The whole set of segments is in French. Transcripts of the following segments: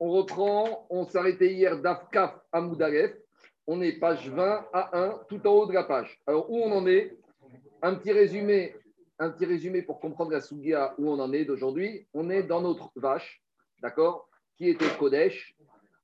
On reprend, on s'arrêtait hier d'Afkaf à Moudalef. On est page 20 à 1, tout en haut de la page. Alors, où on en est? Un petit résumé, un petit résumé pour comprendre la Sougia où on en est d'aujourd'hui. On est dans notre vache, d'accord? Qui était Kodesh,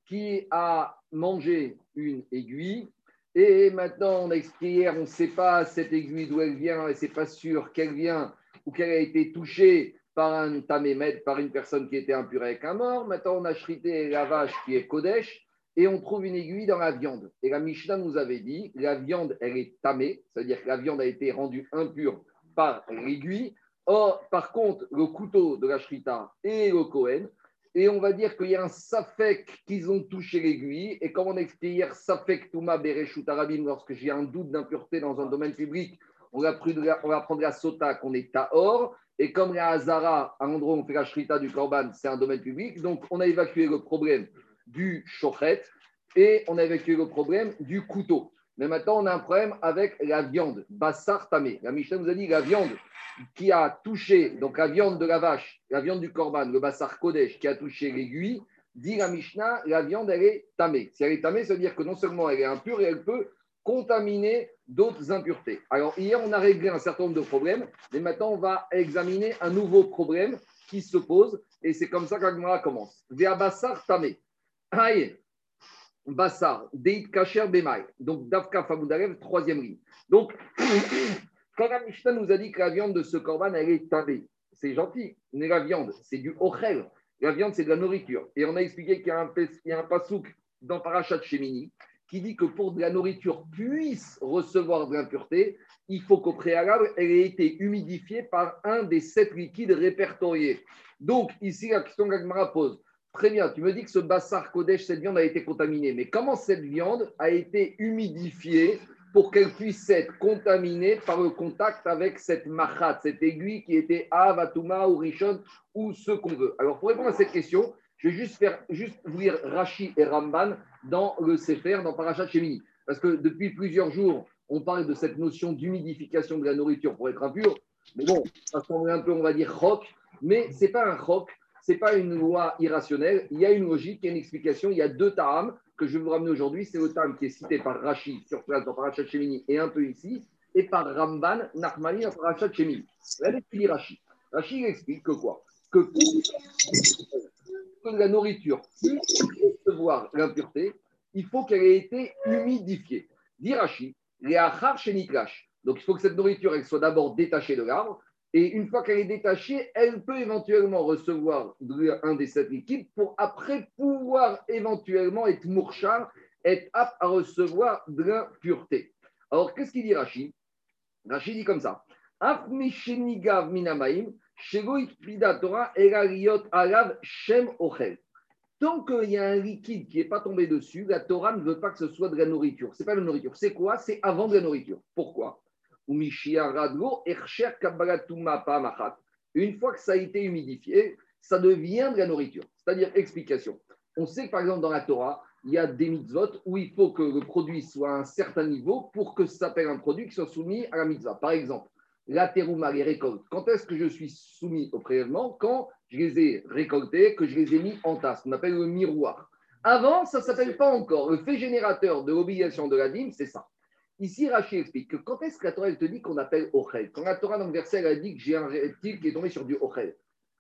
qui a mangé une aiguille. Et maintenant, on a hier, on ne sait pas cette aiguille d'où elle vient, et c'est pas sûr qu'elle vient ou qu'elle a été touchée par un tamémet, par une personne qui était impure avec un mort. Maintenant, on a chrité la vache qui est Kodesh et on trouve une aiguille dans la viande. Et la Mishnah nous avait dit, la viande, elle est tamée, c'est-à-dire que la viande a été rendue impure par l'aiguille. Or, par contre, le couteau de la shrita et le Kohen, et on va dire qu'il y a un safek qu'ils ont touché l'aiguille. Et comme on a expliqué hier, safek touma bereshut arabim, lorsque j'ai un doute d'impureté dans un domaine public, on va, prendre la sota qu'on est tahor. Et comme la Hazara, à l'endroit où on fait la shrita du korban, c'est un domaine public, donc on a évacué le problème du chochet et on a évacué le problème du couteau. Mais maintenant, on a un problème avec la viande, bassar tamé. La Mishnah nous a dit la viande qui a touché, donc la viande de la vache, la viande du korban, le bassar kodesh qui a touché l'aiguille, dit la Mishnah, la viande, elle est tamée. Si elle est tamée, ça veut dire que non seulement elle est impure, et elle peut contaminer d'autres impuretés. Alors, hier, on a réglé un certain nombre de problèmes, mais maintenant, on va examiner un nouveau problème qui se pose, et c'est comme ça qu'Agmara commence. Via Bassar Tamé. Aïe, Bassar, Deit Kacher Bemai. Donc, Davka Famoudarev, troisième ligne. Donc, quand la nous a dit que la viande de ce corban, elle est tamée, c'est gentil, mais la viande, c'est du ochel. La viande, c'est de la nourriture. Et on a expliqué qu'il y a un, il y a un pasouk dans Parachat Shemini qui dit que pour que la nourriture puisse recevoir de l'impureté, il faut qu'au préalable, elle ait été humidifiée par un des sept liquides répertoriés. Donc, ici, la question que pose. Très bien, tu me dis que ce bassar Kodesh, cette viande a été contaminée, mais comment cette viande a été humidifiée pour qu'elle puisse être contaminée par le contact avec cette machat, cette aiguille qui était Avatuma ou Rishon ou ce qu'on veut? Alors, pour répondre à cette question, je vais juste, faire, juste vous lire Rashi et Ramban dans le Sefer, dans Parashat Shemini. Parce que depuis plusieurs jours, on parle de cette notion d'humidification de la nourriture pour être impur. Mais bon, ça semble un peu, on va dire, roc. Mais ce n'est pas un roc, ce n'est pas une loi irrationnelle. Il y a une logique, il y a une explication. Il y a deux ta'am que je vais vous ramener aujourd'hui. C'est le ta'am qui est cité par Rashi sur place dans Parashat Shemini et un peu ici, et par Ramban, Nachmani dans Parashat Shemini. Regardez ce Rashi. Rashi explique que quoi? Que que la nourriture puisse recevoir l'impureté, il faut qu'elle ait été humidifiée. Dirachi, les Donc il faut que cette nourriture elle soit d'abord détachée de l'arbre. Et une fois qu'elle est détachée, elle peut éventuellement recevoir un des sept liquides pour après pouvoir éventuellement être mourchar, être apte à recevoir de l'impureté. Alors qu'est-ce qu'il dit Rashi? Rashi dit comme ça. minamaim, Tant qu'il y a un liquide qui n'est pas tombé dessus, la Torah ne veut pas que ce soit de la nourriture. Ce n'est pas la nourriture. C'est quoi? C'est avant de la nourriture. Pourquoi? Une fois que ça a été humidifié, ça devient de la nourriture. C'est-à-dire, explication. On sait que par exemple dans la Torah, il y a des mitzvot où il faut que le produit soit à un certain niveau pour que ça s'appelle un produit qui soit soumis à la mitzvah. Par exemple, la terouma, les récoltes, quand est-ce que je suis soumis au prélèvement? Quand je les ai récoltés, que je les ai mis en tasse, qu'on appelle le miroir. Avant, ça ne s'appelle pas encore. Le fait générateur de l'obligation de la dîme, c'est ça. Ici, Rachid explique que quand est-ce que la Torah te dit qu'on appelle Ochel? Quand la Torah, dans le verset, elle a dit que j'ai un reptile qui est tombé sur du Ochel.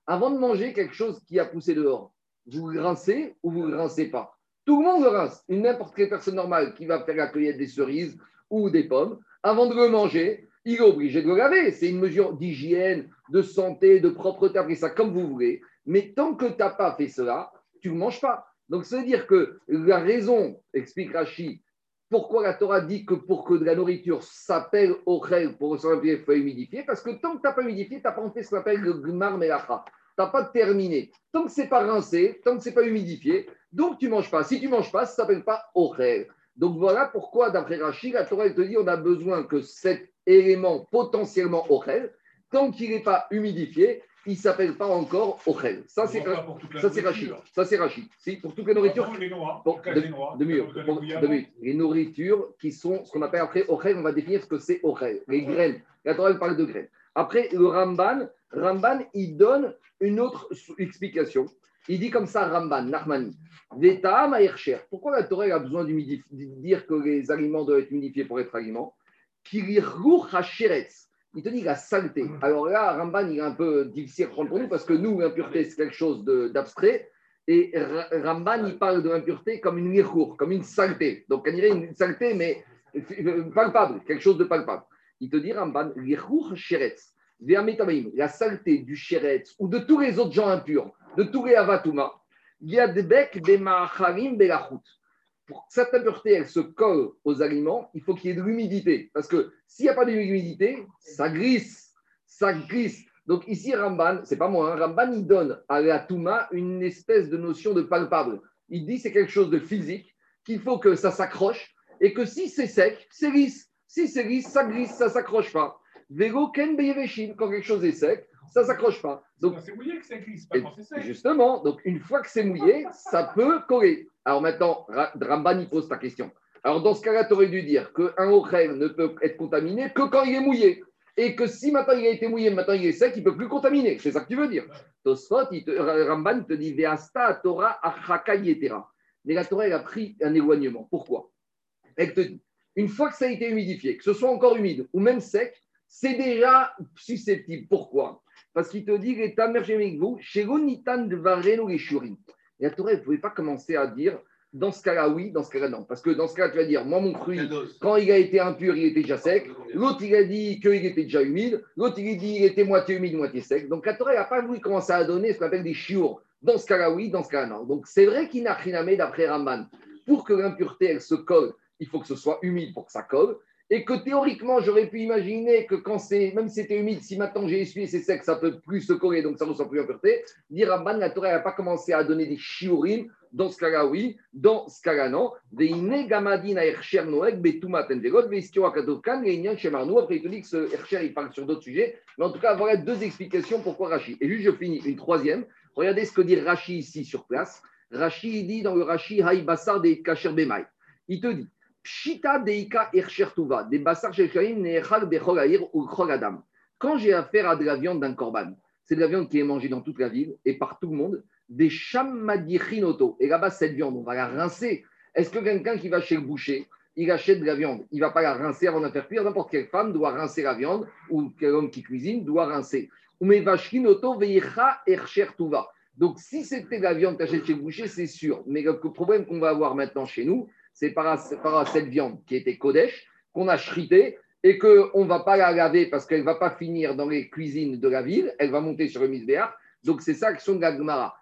Avant de manger quelque chose qui a poussé dehors, vous rincez ou vous ne rincez pas? Tout le monde le rince. N'importe quelle personne normale qui va faire la cueillette des cerises ou des pommes, avant de le manger, il est obligé de le laver. C'est une mesure d'hygiène, de santé, de propreté, appelez ça comme vous voulez. Mais tant que tu n'as pas fait cela, tu ne manges pas. Donc, ça veut dire que la raison, explique Rashi, pourquoi la Torah dit que pour que de la nourriture s'appelle Ochel, pour recevoir il faut humidifier, parce que tant que tu n'as pas humidifié, tu n'as pas fait ce qu'on appelle le Gmar Melacha. Tu n'as pas terminé. Tant que ce n'est pas rincé, tant que ce n'est pas humidifié, donc tu ne manges pas. Si tu ne manges pas, ça ne s'appelle pas Ochel. Donc voilà pourquoi, d'après Rashi, la Torah te dit on a besoin que cet élément potentiellement Ochel, tant qu'il n'est pas humidifié, il ne s'appelle pas encore Ochel. Ça, c'est Rachid. Ça, c'est Rachid. Si, pour toute la nourriture. Les noix, pour, de, de, mieux, pour, de Les nourritures qui sont ce qu'on appelle après Ochel, on va définir ce que c'est Ochel. Les graines. La Torah parle de graines. Après, le Ramban, Ramban, il donne une autre explication. Il dit comme ça, Ramban, Nachmani. Pourquoi la Torah a besoin de dire que les aliments doivent être humidifiés pour être aliments? Il te dit la saleté. Alors là, Ramban, il est un peu difficile à prendre pour nous parce que nous, l'impureté, c'est quelque chose d'abstrait. Et Ramban, il parle de l'impureté comme une lichour, comme une saleté. Donc, on dirait une saleté, mais palpable, quelque chose de palpable. Il te dit, Ramban, lichour sheretz. La saleté du sheretz ou de tous les autres gens impurs, de tous les avatouma, pour que cette impureté, elle se colle aux aliments, il faut qu'il y ait de l'humidité. Parce que s'il n'y a pas d'humidité, ça glisse. Ça glisse. Donc ici, Ramban, c'est pas moi, hein, Ramban, il donne à la Touma une espèce de notion de palpable. Il dit c'est quelque chose de physique, qu'il faut que ça s'accroche, et que si c'est sec, c'est lisse. Si c'est lisse, ça glisse, ça s'accroche pas. Vélo ken quand quelque chose est sec, ça ne s'accroche pas. Donc, c'est mouillé que ça glisse, pas quand c'est sec. Justement, donc une fois que c'est mouillé, ça peut coller. Alors maintenant, Ramban pose ta question. Alors dans ce cas-là, tu aurais dû dire qu'un ochel ne peut être contaminé que quand il est mouillé. Et que si maintenant il a été mouillé, maintenant il est sec, il ne peut plus contaminer. C'est ça que tu veux dire. Tosfot, Ramban te dit Veasta Torah achaka yetera. Mais la Torah, elle a pris un éloignement. Pourquoi? Elle te dit une fois que ça a été humidifié, que ce soit encore humide ou même sec, c'est déjà susceptible. Pourquoi? Parce qu'il te dit, les vous, chez Nitan de. Et la Torah, vous ne pouvez pas commencer à dire, dans ce cas-là, oui, dans ce cas-là, non. Parce que dans ce cas-là, tu vas dire, moi, mon fruit, quand il a été impur, il était déjà sec. L'autre, il a dit qu'il était déjà humide. L'autre, il a dit qu'il était moitié humide, moitié sec. Donc, la Torah n'a pas voulu commencer à donner ce qu'on appelle des chiours. Dans ce cas-là, oui, dans ce cas-là, non. Donc, c'est vrai qu'il n'a rien d'après Ramban. Pour que l'impureté, elle se colle, il faut que ce soit humide pour que ça colle et que théoriquement, j'aurais pu imaginer que quand c'est, même si c'était humide, si maintenant j'ai essuyé, c'est sec, ça peut plus se coller, donc ça ne ressent plus. Dire Ramban, la Torah n'a pas commencé à donner des shiurim, dans ce cas-là, oui, dans ce cas-là, non. Après, il te dit que ce Ercher, il parle sur d'autres sujets, mais en tout cas, voilà deux explications pourquoi Rashi. Et juste, je finis une troisième. Regardez ce que dit Rashi ici sur place. Rashi, il dit dans le Rashi, Haï Bassar de Kacher Bemai. Il te dit, Pshita deika tuva, des bassar ou adam. Quand j'ai affaire à de la viande d'un korban, c'est de la viande qui est mangée dans toute la ville et par tout le monde, des chamadichinoto. Et là-bas, cette viande, on va la rincer. Est-ce que quelqu'un qui va chez le boucher, il achète de la viande, il ne va pas la rincer avant de faire cuire? N'importe quelle femme doit rincer la viande ou quel homme qui cuisine doit rincer. Donc, si c'était de la viande que chez le boucher, c'est sûr. Mais le problème qu'on va avoir maintenant chez nous, c'est par, cette viande qui était Kodesh, qu'on a chrité et qu'on ne va pas la laver parce qu'elle ne va pas finir dans les cuisines de la ville, elle va monter sur le misbéach. Donc c'est ça sont de la Gemara.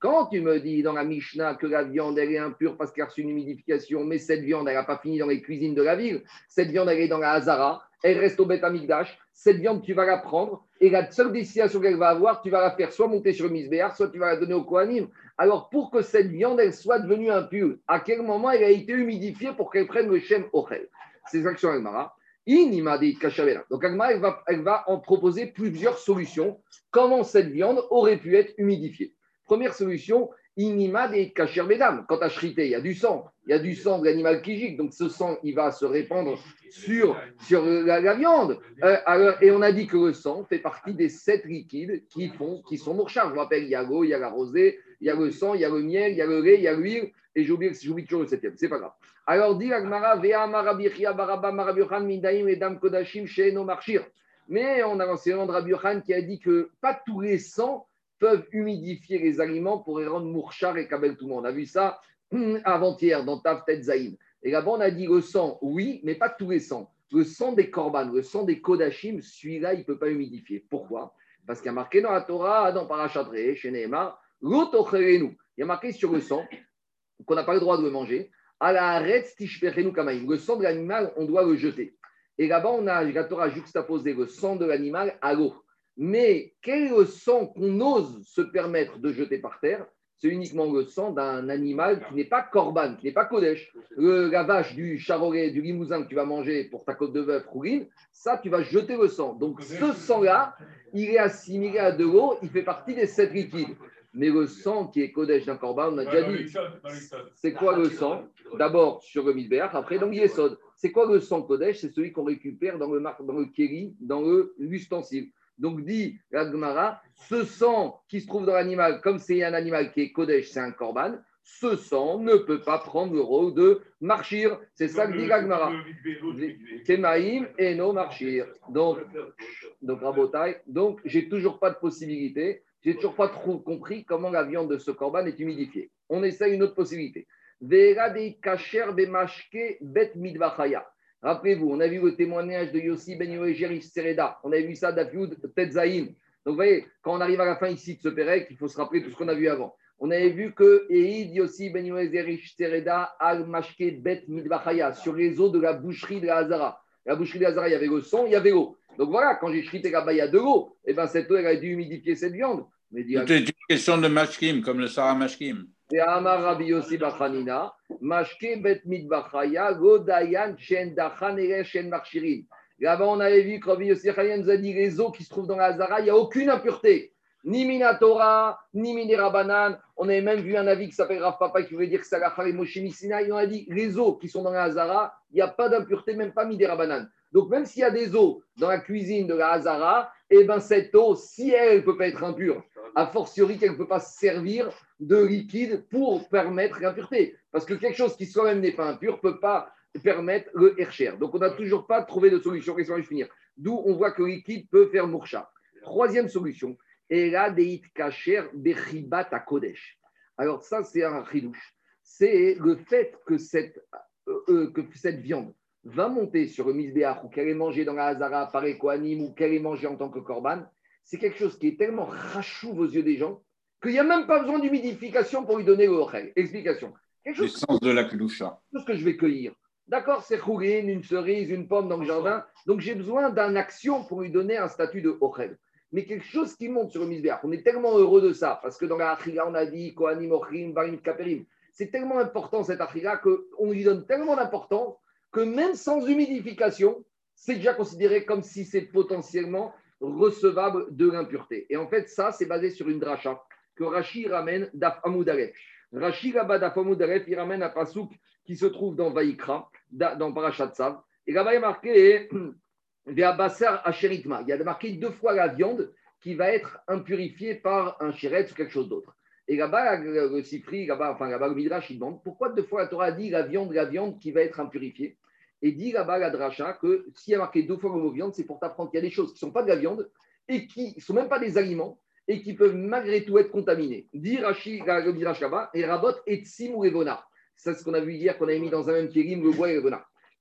Quand tu me dis dans la Mishnah que la viande elle est impure parce qu'elle a reçu une humidification, mais cette viande elle n'a pas fini dans les cuisines de la ville, cette viande elle est dans la Hazara, elle reste au Beth Amikdash, cette viande tu vas la prendre et la seule destination qu'elle va avoir, tu vas la faire soit monter sur le misbéach, soit tu vas la donner au Kohanim. Alors, pour que cette viande, elle soit devenue impure, à quel moment elle a été humidifiée pour qu'elle prenne le Shem Ochel? C'est ça que Agmara. Donc, Agmara, elle va, elle va en proposer plusieurs solutions. Comment cette viande aurait pu être humidifiée? Première solution, Inima des kacher Quand tu as chrité, il y a du sang. Il y a du sang de l'animal qui gicle. Donc ce sang, il va se répandre sur, sur la, viande. Euh, et on a dit que le sang fait partie des sept liquides qui, font, qui sont mourchards. Je me rappelle, il y a l'eau, il y a la rosée, il y a le sang, il y a le miel, il y a le lait, il y a l'huile. Et j'oublie, toujours le septième. C'est pas grave. Alors dit Agmara, Vea Marabichia Baraba Marabiohan Mindaim Edam Kodashim Sheeno Marchir. Mais on a l'enseignant de Rabbi qui a dit que pas tous les sangs peuvent humidifier les aliments pour les rendre mourchar et kabel tout le monde. On a vu ça hum, avant-hier dans Tav Zaïn. Et là-bas, on a dit le sang, oui, mais pas tous les sangs. Le sang des korban, le sang des kodachim, celui-là, il ne peut pas humidifier. Pourquoi? Parce qu'il y a marqué dans la Torah, dans Parachatré, chez Nehemar, il y a marqué sur le sang qu'on n'a pas le droit de le manger. À la Le sang de l'animal, on doit le jeter. Et là-bas, on a, la Torah juxtaposé le sang de l'animal à l'eau. Mais quel est le sang qu'on ose se permettre de jeter par terre? C'est uniquement le sang d'un animal qui n'est pas corban, qui n'est pas kodesh. la vache du charolais, du limousin que tu vas manger pour ta côte de bœuf rouline, ça, tu vas jeter le sang. Donc ce sang-là, il est assimilé à de l'eau, il fait partie des sept liquides. Mais le sang qui est Kodesh d'un corban, on a déjà dit. C'est quoi le sang? D'abord sur le Midbeach, après dans l'Yesod. C'est quoi le sang Kodesh? C'est celui qu'on récupère dans le, dans le kéri, dans l'ustensile. Donc dit l'Agmara, ce sang qui se trouve dans l'animal, comme c'est un animal qui est Kodesh, c'est un korban, ce sang ne peut pas prendre le rôle de marchir. C'est ça que dit l'Agmara. Kemaïm et no marchir. Donc, donc Rabotai, donc j'ai toujours pas de possibilité, j'ai toujours pas trop compris comment la viande de ce korban est humidifiée. On essaye une autre possibilité. Rappelez-vous, on a vu le témoignage de Yossi Ben Yoégeris Sereda. On a vu ça d'Afioud Tetzaïn. Donc, vous voyez, quand on arrive à la fin ici de ce Pérec, il faut se rappeler tout ce qu'on a vu avant. On avait vu que Eid Yossi Ben Yoégeris Sereda al Mashke Bet Midbachaya, sur les eaux de la boucherie de la Hazara. La boucherie de la Hazara, il y avait le son, il y avait l'eau. Donc voilà, quand j'ai chrité là-bas, y a de l'eau. Et eh bien cette eau, elle a dû humidifier cette viande. C'était une question de Mashkim, comme le Sarah Mashkim. Et Amar Rabbi Yossi Bachanina, Mashke Bet Midbachaya, Godayan Shen Dachan Shen Marchirin. Là-bas, on avait vu que Rabbi Yossi nous a dit les eaux qui se trouvent dans la Hazara, il n'y a aucune impureté. Ni Minatora, ni Minerabanan. On avait même vu un avis qui s'appelle Rav Papa qui voulait dire que c'est la et Moshe Il On a dit les eaux qui sont dans la Hazara, il n'y a pas d'impureté, même pas Minerabanan. Donc, même s'il y a des eaux dans la cuisine de la Hazara, eh ben, cette eau, si elle ne peut pas être impure, a fortiori qu'elle ne peut pas servir de liquide pour permettre l'impureté. Parce que quelque chose qui soi-même n'est pas impur ne peut pas permettre le Hercher. Donc, on n'a toujours pas trouvé de solution. Laissez-moi finir. D'où on voit que le liquide peut faire mourcha. Troisième solution, Ela deit kacher bechibat à Kodesh. Alors, ça, c'est un ridouche. C'est le fait que cette, euh, euh, que cette viande va monter sur le misbéach ou qu'elle est mangée dans la Hazara par Ekoanim ou qu'elle est mangée en tant que korban, c'est quelque chose qui est tellement rachouve aux yeux des gens qu'il n'y a même pas besoin d'humidification pour lui donner le Explication. Quelque chose de la kedusha. ce que je vais cueillir. D'accord, c'est chourine, une cerise, une pomme dans le jardin. Donc j'ai besoin d'un action pour lui donner un statut de ochel. Mais quelque chose qui monte sur le misbéach. On est tellement heureux de ça parce que dans la achila, on a dit koanim, ochim, barim, kaperim. C'est tellement important cette achila qu'on lui donne tellement d'importance que même sans humidification, c'est déjà considéré comme si c'est potentiellement recevable de l'impureté. Et en fait, ça, c'est basé sur une dracha que Rashi ramène d'Af Rashi là-bas il ramène un pasouk qui se trouve dans Vaïkra, dans Parashat Tzav. Et là-bas, il est marqué Il y a marqué deux fois la viande qui va être impurifiée par un chéret ou quelque chose d'autre. Et là-bas, le Sifri, là-bas, enfin là-bas, le Midrash, il demande pourquoi deux fois la Torah dit la viande, la viande qui va être impurifiée et dit là-bas la dracha que s'il y a marqué deux fois le mot viande, c'est pour t'apprendre qu'il y a des choses qui ne sont pas de la viande et qui ne sont même pas des aliments et qui peuvent malgré tout être contaminés. Dit Rashi, le dit là-bas, et Rabot et Tsim ou. C'est ce qu'on a vu hier, qu'on avait mis dans un même kérim, le bois et le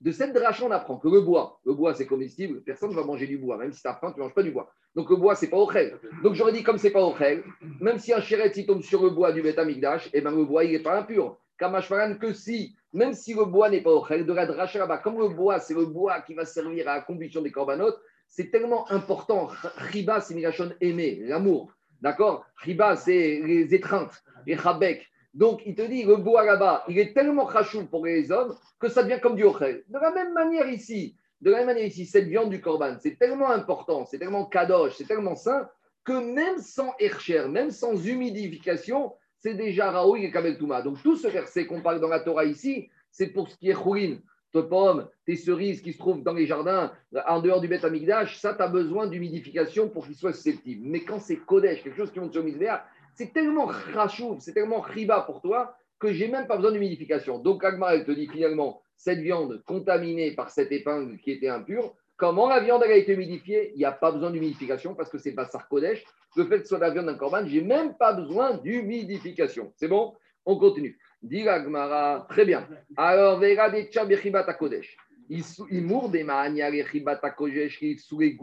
De cette dracha, on apprend que le bois, le bois c'est comestible, personne ne va manger du bois, même si tu as faim, tu ne manges pas du bois. Donc le bois, c'est pas ochel. Donc j'aurais dit, comme c'est pas ochel, même si un chéret tombe sur le bois du Betamikdash, et eh ben le bois, il n'est pas impur. Kamashvaran, que si même si le bois n'est pas au de la dracha là-bas, comme le bois, c'est le bois qui va servir à la combustion des corbanotes, c'est tellement important. Riba, c'est Mirachon aimé, l'amour. D'accord? Riba, c'est les étreintes, les chabek. Donc, il te dit, le bois là-bas, il est tellement rachou pour les hommes que ça devient comme du ochel. De la même manière ici, de la même manière ici, cette viande du corban, c'est tellement important, c'est tellement kadosh, c'est tellement sain, que même sans ercher, même sans humidification, c'est déjà Raoui et Kabel Touma. Donc tout ce verset qu'on parle dans la Torah ici, c'est pour ce qui est Choulin, tes pommes, tes cerises qui se trouvent dans les jardins, en dehors du Beth Amigdash, ça, tu as besoin d'humidification pour qu'il soit susceptible. Mais quand c'est Kodesh, quelque chose qui monte sur Misbéa, c'est tellement rachouf, c'est tellement riba pour toi que j'ai même pas besoin d'humidification. Donc Agma, elle te dit finalement, cette viande contaminée par cette épingle qui était impure, Comment la viande a été humidifiée? Il n'y a pas besoin d'humidification parce que c'est pas Sarkodesh. Le fait que ce soit la viande d'un corban, j'ai même pas besoin d'humidification. C'est bon? On continue. Dit Gmara, très bien. Alors, Vera de Tchabechibat Kodesh. Il des Kodesh qui sous les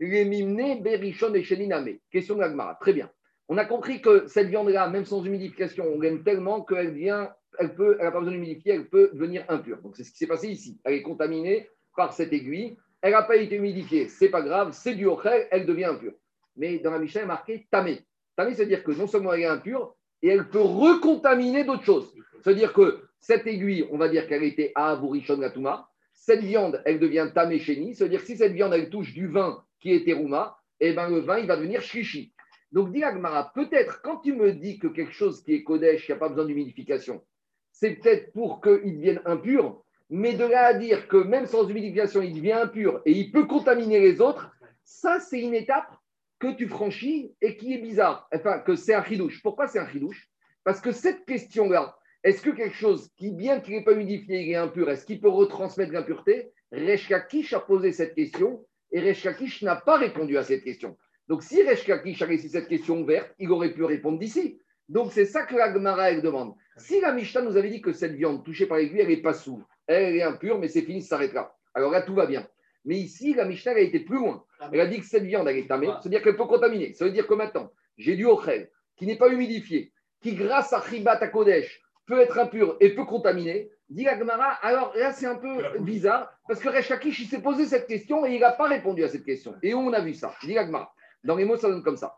les mimne Berishon et. Question de Gmara, très bien. On a compris que cette viande-là, même sans humidification, on l'aime tellement qu'elle vient, elle peut, elle n'a pas besoin d'humidifier, elle peut devenir impure. Donc c'est ce qui s'est passé ici. Elle est contaminée par cette aiguille elle n'a pas été humidifiée, c'est pas grave, c'est du ochel, elle devient impure. Mais dans la Mishnah, est marqué tamé. Tamé, c'est-à-dire que non seulement elle est impure, et elle peut recontaminer d'autres choses. C'est-à-dire que cette aiguille, on va dire qu'elle était à Avurishon Gatuma. Cette viande, elle devient tamé chéni. C'est-à-dire que si cette viande, elle touche du vin qui terouma, et eh ben le vin, il va devenir shishi. Donc, dit Agmara, peut-être quand tu me dis que quelque chose qui est Kodesh, il n'y a pas besoin d'humidification, c'est peut-être pour qu'il devienne impur, mais de là à dire que même sans humidification, il devient impur et il peut contaminer les autres, Ça, c'est une étape que tu franchis et qui est bizarre. Enfin, que c'est un. Pourquoi c'est un chidouche? Parce que cette question-là, est-ce que quelque chose qui, bien qu'il n'est pas humidifié, il est impur, est-ce qu'il peut retransmettre l'impureté? Reshkakish a posé cette question et Reshkakish n'a pas répondu à cette question. Donc, si Reshkakish a laissé cette question ouverte, il aurait pu répondre d'ici. Donc, c'est ça que la Gemara, elle demande. Si la Mishnah nous avait dit que cette viande touchée par l'aiguille, elle n'est pas sous, elle est impure, mais c'est fini, ça s'arrêtera. Alors là, tout va bien. Mais ici, la Mishnah a été plus loin. Elle a dit que cette viande, elle est tamée, c'est-à-dire qu'elle peut contaminer. Ça veut dire que maintenant, j'ai du ochel qui n'est pas humidifié, qui, grâce à Chibat à Kodesh, peut être impur et peut contaminer. Dit la Gemara, alors là, c'est un peu bizarre, parce que Rechakish, il s'est posé cette question et il n'a pas répondu à cette question. Et où on a vu ça Dit la Gemara. Dans les mots, ça donne comme ça.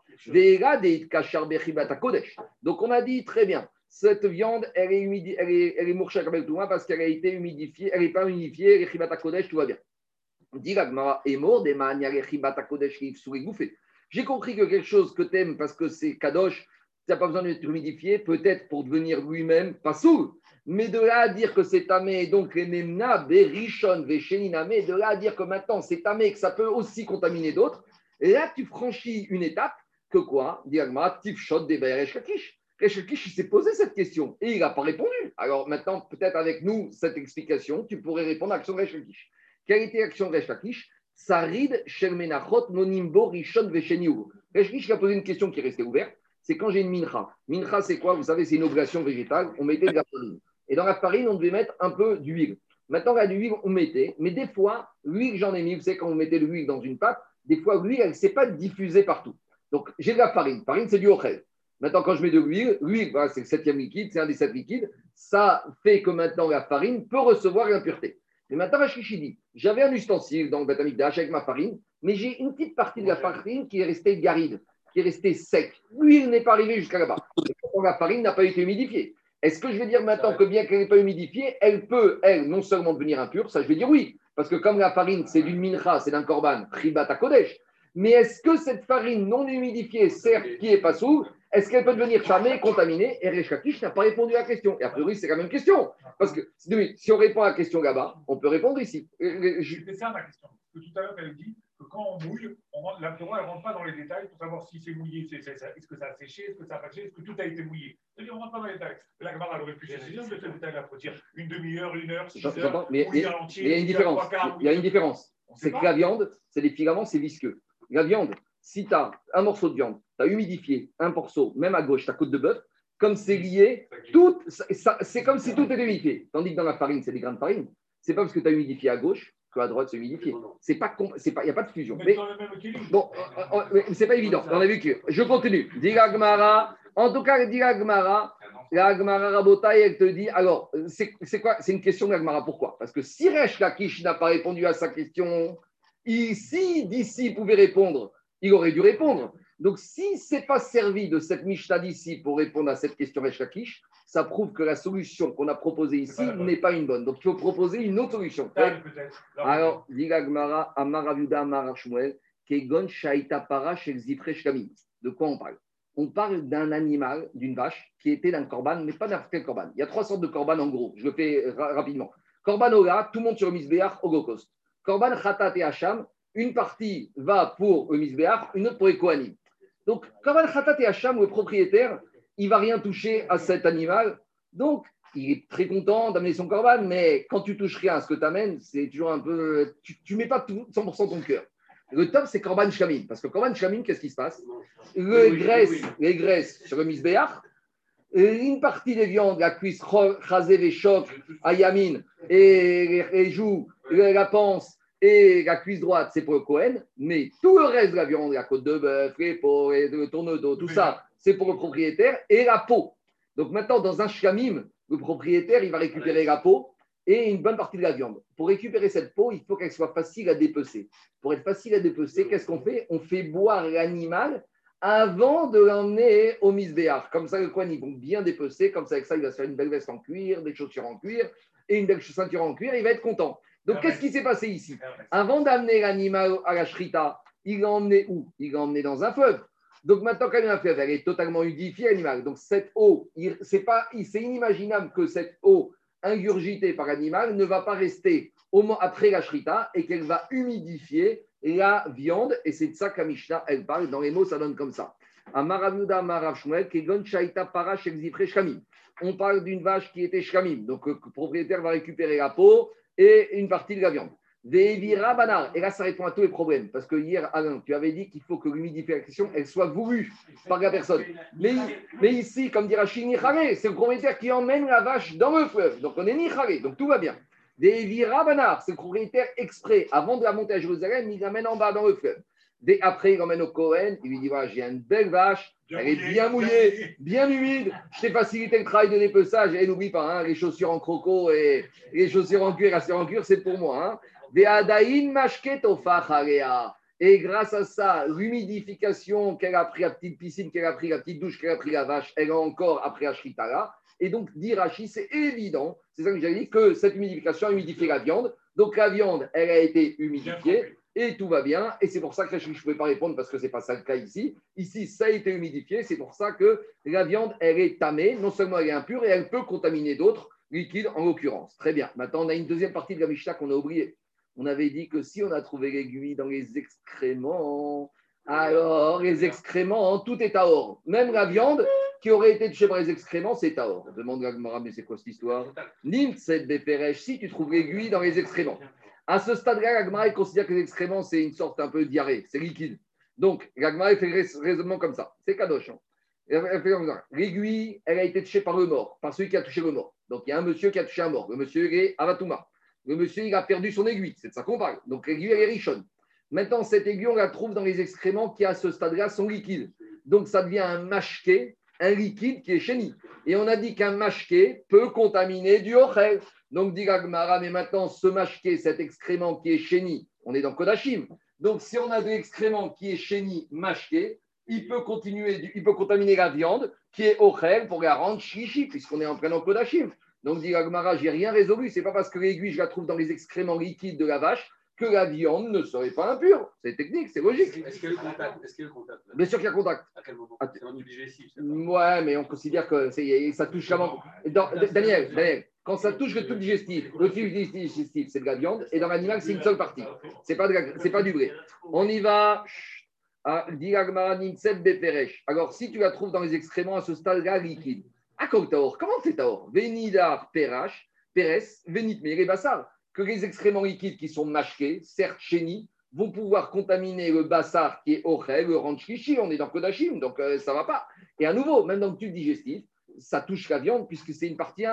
Donc, on a dit très bien, cette viande, elle est, humidi, elle est, elle est tout parce qu'elle a été humidifiée, elle n'est pas humidifiée, chibata kodesh, tout va bien. J'ai compris que quelque chose que tu aimes parce que c'est kadosh, tu n'as pas besoin d'être humidifié, peut-être pour devenir lui-même pas sourd. Mais de là à dire que c'est tamé, donc les nemna, berishon, vesheniname, de là à dire que maintenant c'est tamé, que ça peut aussi contaminer d'autres, et là tu franchis une étape que quoi? Diagma, tifshot des Kakish. Kakish, il s'est posé cette question et il n'a pas répondu. Alors maintenant, peut-être avec nous, cette explication, tu pourrais répondre à l'action de Kakish. Quelle était l'action de Kakish Sarid Shelmenachot Nonimbo Rishon Vesheniou. Kakish a posé une question qui est restée ouverte. C'est quand j'ai une mincha. Mincha, c'est quoi? Vous savez, c'est une oblation végétale. On mettait de la farine. Et dans la farine, on devait mettre un peu d'huile. Maintenant, a de l'huile, on mettait. Mais des fois, l'huile, j'en ai mis. Vous savez, quand on mettait de l'huile dans une pâte, des fois, l'huile, elle ne s'est pas diffusée partout. Donc, j'ai de la farine. Farine, c'est du ochel. Maintenant, quand je mets de l'huile, l'huile, c'est le septième liquide, c'est un des sept liquides. Ça fait que maintenant, la farine peut recevoir l'impureté. Mais maintenant, Rachichi dit j'avais un ustensile dans le Batamik avec ma farine, mais j'ai une petite partie de la farine qui est restée garide, qui est restée sec. L'huile n'est pas arrivée jusqu'à là-bas. La farine n'a pas été humidifiée. Est-ce que je vais dire maintenant que bien qu'elle n'est pas humidifiée, elle peut, elle, non seulement devenir impure, ça je vais dire oui, parce que comme la farine, c'est d'une mincha, c'est d'un korban, à kodesh, mais est-ce que cette farine non humidifiée, certes, qui est pas sous, est-ce qu'elle peut devenir chamée, contaminée Et Rechakish n'a pas répondu à la question. Et a priori, c'est la même question. Parce que si on répond à la question là-bas, on peut répondre ici. C'est ça ma question. Parce que tout à l'heure, avais dit que quand on mouille, l'apéro ne rentre pas dans les détails pour savoir si c'est mouillé, est-ce que ça a séché, est-ce que ça a séché, est-ce que tout a été mouillé. C'est-à-dire, on ne rentre pas dans les détails. La Gemara, elle aurait pu saisir ce détail-là. Dire une demi-heure, une heure, six heures. Mais il y a une différence. Il y a une différence. C'est que la viande, c'est des filaments, c'est visqueux. La viande, si tu as un morceau de viande, tu as humidifié un morceau, même à gauche, ta côte de bœuf, comme c'est lié, tout, c'est comme si tout était humidifié. Tandis que dans la farine, c'est des grains de farine. C'est pas parce que tu as humidifié à gauche que à droite c'est humidifié. C'est pas, c'est pas, il n'y a pas de fusion. Mais, bon, euh, euh, c'est pas évident. On a vu que. Je continue. Gmara. En tout cas, Gmara. La Gmara Rabota, elle te dit. Alors, c'est quoi? C'est une question de Gmara. Pourquoi? Parce que si Resh Lakish n'a pas répondu à sa question, ici, d'ici, pouvait répondre, il aurait dû répondre. Donc, si ce n'est pas servi de cette Mishnah d'ici pour répondre à cette question Rechakish, ça prouve que la solution qu'on a proposée ici n'est pas une bonne. Donc, il faut proposer une autre solution. Alors, Gmara, Amaravuda, Amarashmuel, Kegon, Shaita, Para, De quoi on parle? On parle d'un animal, d'une vache, qui était d'un corban, mais pas d'un quel corban. Il y a trois sortes de corban en gros. Je le fais rapidement. Corban Ola, tout le monde sur Misbeach, Ogokos. Korban Khatat et Hacham, une partie va pour Misbéach, une autre pour les Kohanim. Donc, Korban Khatat et Hacham, le propriétaire, il ne va rien toucher à cet animal. Donc, il est très content d'amener son Korban, mais quand tu touches rien à ce que tu amènes, c'est toujours un peu. Tu ne mets pas tout, 100% ton cœur. Le top, c'est Korban Shamin. Parce que Korban Shamin, qu'est-ce qui se passe? Les graisses, les graisses sur le Misbéach, une partie des viandes, la cuisse, chazé, les chocs, ayamin, et les joues, la panse, et la cuisse droite, c'est pour le Cohen, mais tout le reste de la viande, la côte de bœuf, les peaux, le tourneau tout ça, c'est pour le propriétaire, et la peau. Donc maintenant, dans un shamim, le propriétaire, il va récupérer la peau et une bonne partie de la viande. Pour récupérer cette peau, il faut qu'elle soit facile à dépecer. Pour être facile à dépecer, qu'est-ce qu'on fait? On fait boire l'animal avant de l'emmener au misbéar. Comme ça, le coin, ils vont bien dépecer. Comme ça, avec ça, il va se faire une belle veste en cuir, des chaussures en cuir et une belle ceinture en cuir. Il va être content. Donc, qu'est-ce qui s'est passé ici Avant d'amener l'animal à la shrita, il l'a emmené où Il l'a emmené dans un fleuve. Donc, maintenant qu'elle est dans un fleuve, elle est totalement humidifiée, l'animal. Donc, cette eau, c'est inimaginable que cette eau ingurgitée par l'animal ne va pas rester au moins après la shrita et qu'elle va humidifier la viande, et c'est de ça que Mishnah, elle parle. Dans les mots, ça donne comme ça. On parle d'une vache qui était shkamim, donc le propriétaire va récupérer la peau et une partie de la viande. Et là, ça répond à tous les problèmes. Parce que hier, Alain, tu avais dit qu'il faut que l'humidification, elle soit voulue par la personne. Mais, ici, comme dira Chini c'est le propriétaire qui emmène la vache dans le fleuve. Donc on est ni donc tout va bien. Des Banar, c'est le propriétaire exprès. Avant de la monter à Jérusalem, il l'amène en bas dans le fleuve. Dès après, il l'emmène au Cohen, il lui dit voilà, j'ai une belle vache, elle est bien mouillée, bien humide. Je t'ai facilité le travail de dépeçage. Et n'oublie pas, hein, les chaussures en croco et les chaussures en cuir, la en cuir, c'est pour moi. Hein. Et grâce à ça, l'humidification qu'elle a pris la petite piscine, qu'elle a pris la petite douche, qu'elle a pris la vache, elle a encore après Ashritara. Et donc, d'Irachi, c'est évident, c'est ça que j'ai dit, que cette humidification a humidifié la viande. Donc, la viande, elle a été humidifiée et tout va bien. Et c'est pour ça que je ne pouvais pas répondre parce que ce n'est pas ça le cas ici. Ici, ça a été humidifié. C'est pour ça que la viande, elle est tamée. Non seulement elle est impure, et elle peut contaminer d'autres liquides en l'occurrence. Très bien. Maintenant, on a une deuxième partie de la Mishnah qu'on a oubliée on avait dit que si on a trouvé l'aiguille dans les excréments, alors les excréments, tout est à or. Même la viande qui aurait été touchée par les excréments, c'est à or. Demande à mais c'est quoi cette histoire? Si tu trouves l'aiguille dans les excréments. À ce stade-là, l'Agmara considère que les excréments, c'est une sorte un peu diarrhée, c'est liquide. Donc, l'Agmara fait raisonnement comme ça. C'est kadosh. Hein. L'aiguille, elle a été touchée par le mort, par celui qui a touché le mort. Donc, il y a un monsieur qui a touché un mort. Le monsieur est Avatouma. Le monsieur, il a perdu son aiguille. C'est de ça qu'on parle. Donc l'aiguille, elle est richonne. Maintenant, cette aiguille, on la trouve dans les excréments qui, à ce stade-là, sont liquides. Donc ça devient un mashké, un liquide qui est chéni. Et on a dit qu'un mashké peut contaminer du ochel. Donc dit Gagmara, mais maintenant, ce mashké, cet excrément qui est chéni, on est dans Kodachim. Donc si on a de l'excrément qui est chéni, mashké, il peut continuer, il peut contaminer la viande qui est ochel pour la rendre chichi, puisqu'on est en plein Kodachim. Donc, dit Agmara, j'ai rien résolu. C'est pas parce que l'aiguille, je la trouve dans les excréments liquides de la vache que la viande ne serait pas impure. C'est technique, c'est logique. Est-ce qu'il y a le contact, a le contact Bien sûr qu'il y a contact. À quel moment? Ah, un digestif. Ouais, mais on considère que ça touche vraiment. Daniel, Daniel, quand ça touche le tube digestif, le tube digestif, c'est de la viande, et dans l'animal, c'est une seule partie. C'est pas, pas du vrai. On y va. Ah, Alors, si tu la trouves dans les excréments à ce stade-là liquide, Comment c'est Taor? Venidar Perash, Peres, Venit et Bassar. Que les excréments liquides qui sont mâchés, certes chénis, vont pouvoir contaminer le bassar qui est Ochel, le ranchkishi, on est dans Kodashim, donc euh, ça ne va pas. Et à nouveau, même dans le tube digestif, ça touche la viande puisque c'est une partie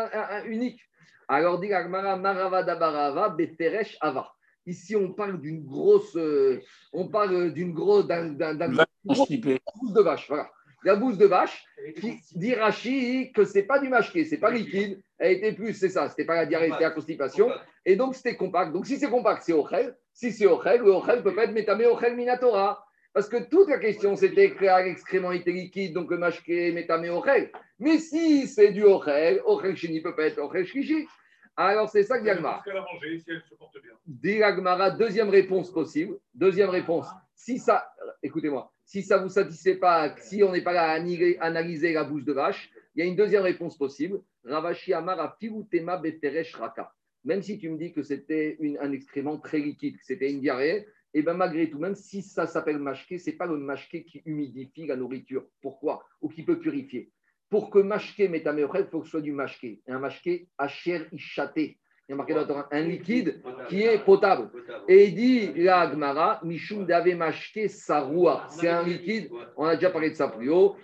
unique. Alors, dit Marava Dabarava, Beferesh Ava. Ici, on parle d'une grosse, euh, on parle d'une grosse, d'un, de vache. Voilà la bouse de vache, qui dit Rachi que c'est pas du mâché, c'est pas liquide, elle était plus, c'est ça, c'était pas la diarrhée, c'était la constipation, et donc c'était compact. Donc si c'est compact, c'est Ochel, si c'est Ochel, le Ochel peut pas être métamé Ochel Minatora. Parce que toute la question, c'était que l'excrément était liquide, donc le mâché métamé Ochel. Mais si c'est du Ochel, Ochel Chini peut pas être Ochel Shishi. Alors c'est ça que Diagmara. Diagmara, deuxième réponse possible. Deuxième réponse. Si ça, écoutez-moi, si ça ne vous satisfait pas, si on n'est pas là à analyser la bouche de vache, il y a une deuxième réponse possible. Ravashi Amara Firutema Beteresh Raka. Même si tu me dis que c'était un excrément très liquide, que c'était une diarrhée, et eh bien malgré tout, même si ça s'appelle mashké, ce n'est pas le mashké qui humidifie la nourriture. Pourquoi? Ou qui peut purifier. Pour que mashké métaméorel, il faut que ce soit du mashké. Un mashké hacher ishaté il y a marqué dans un liquide qui est potable. Et il dit, la Agmara, Mishum Dave Mashke Saroua. C'est un liquide, on a déjà parlé de ça plus haut,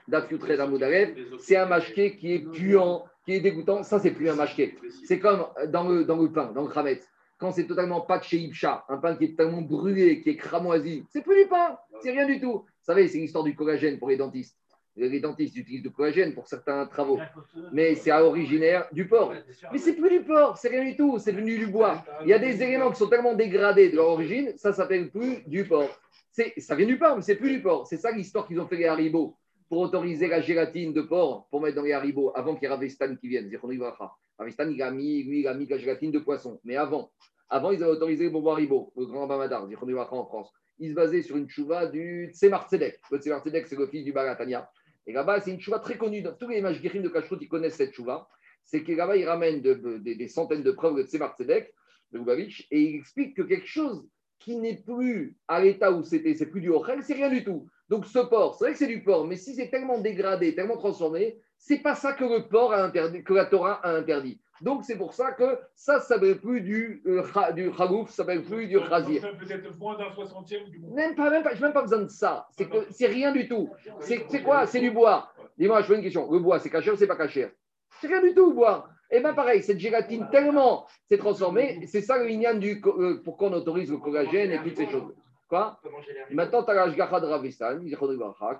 c'est un mashke qui est puant, qui est dégoûtant. Ça, c'est plus un mashke. C'est comme dans le, dans le pain, dans le cramet. Quand c'est totalement pas de chez Ipcha, un pain qui est tellement brûlé, qui est cramoisi, c'est plus du pain, c'est rien du tout. Vous savez, c'est l'histoire du collagène pour les dentistes les dentistes utilisent du collagène pour certains travaux, mais c'est originaire du porc. Mais c'est plus du porc, c'est rien du tout, c'est venu du bois. Il y a des éléments qui sont tellement dégradés de leur origine, ça s'appelle plus du porc. Ça vient du porc, mais c'est plus du porc. C'est ça l'histoire qu'ils ont fait les haribots pour autoriser la gélatine de porc pour mettre dans les haribots avant qu'il y ait Ravestan qui vienne. Ravestan, il a mis, lui, il a mis la gélatine de poisson. Mais avant, avant ils avaient autorisé le bonbon haribo, le grand Bamadar, en France. Il se basait sur une chouva du Tzemar Tzedek. Le Tzemar Tzedek, c'est le fils du Baratania. Et là-bas, c'est une chouva très connue. Tous les Mashgirim de Kashrut, ils connaissent cette chouva. C'est que là-bas, il ramène des centaines de preuves de Tzemar Tzedek, de Lubavitch, et il explique que quelque chose qui n'est plus à l'état où c'était, c'est plus du Ochel, c'est rien du tout. Donc ce porc, c'est vrai que c'est du porc, mais si c'est tellement dégradé, tellement transformé, c'est pas ça que le porc a interdit, que la Torah a interdit. Donc c'est pour ça que ça, ça s'appelle plus du, euh, du ça s'appelle plus du chazir. Peut-être moins d'un soixantième du monde. Même pas, même pas, j'ai même pas besoin de ça. C'est que c'est rien du tout. C'est c'est quoi? C'est du bois. Dis-moi, je fais une question. Le bois, c'est cachère ou c'est pas cachère C'est rien du tout, le bois. Et bien pareil, cette gélatine tellement s'est transformée, c'est ça le lignan du euh, pourquoi on autorise le collagène et toutes ces choses. Quoi Maintenant, tu as la Shgacha de Ravistan,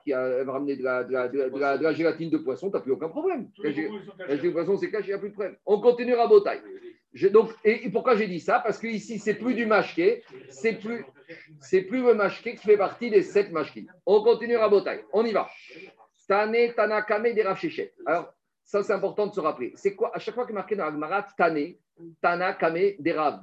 qui a ramené de la, de la- de la- de la- de la gélatine de poisson, tu n'as plus aucun problème. La gélatine de poisson, c'est caché, il n'y a plus de problème. On continue à Botaï. Donc, et, et pourquoi j'ai dit ça? Parce que ici, c'est plus du mashké, c'est plus, c'est plus le mashké qui fait partie des sept mashkés. On continue à Botaï. On y va. Tane, Tanakame, des Rav Shechet. Alors, ça, c'est important de se rappeler. C'est quoi À chaque fois est marqué dans Agmara, Tane, Tanakame, des Rav.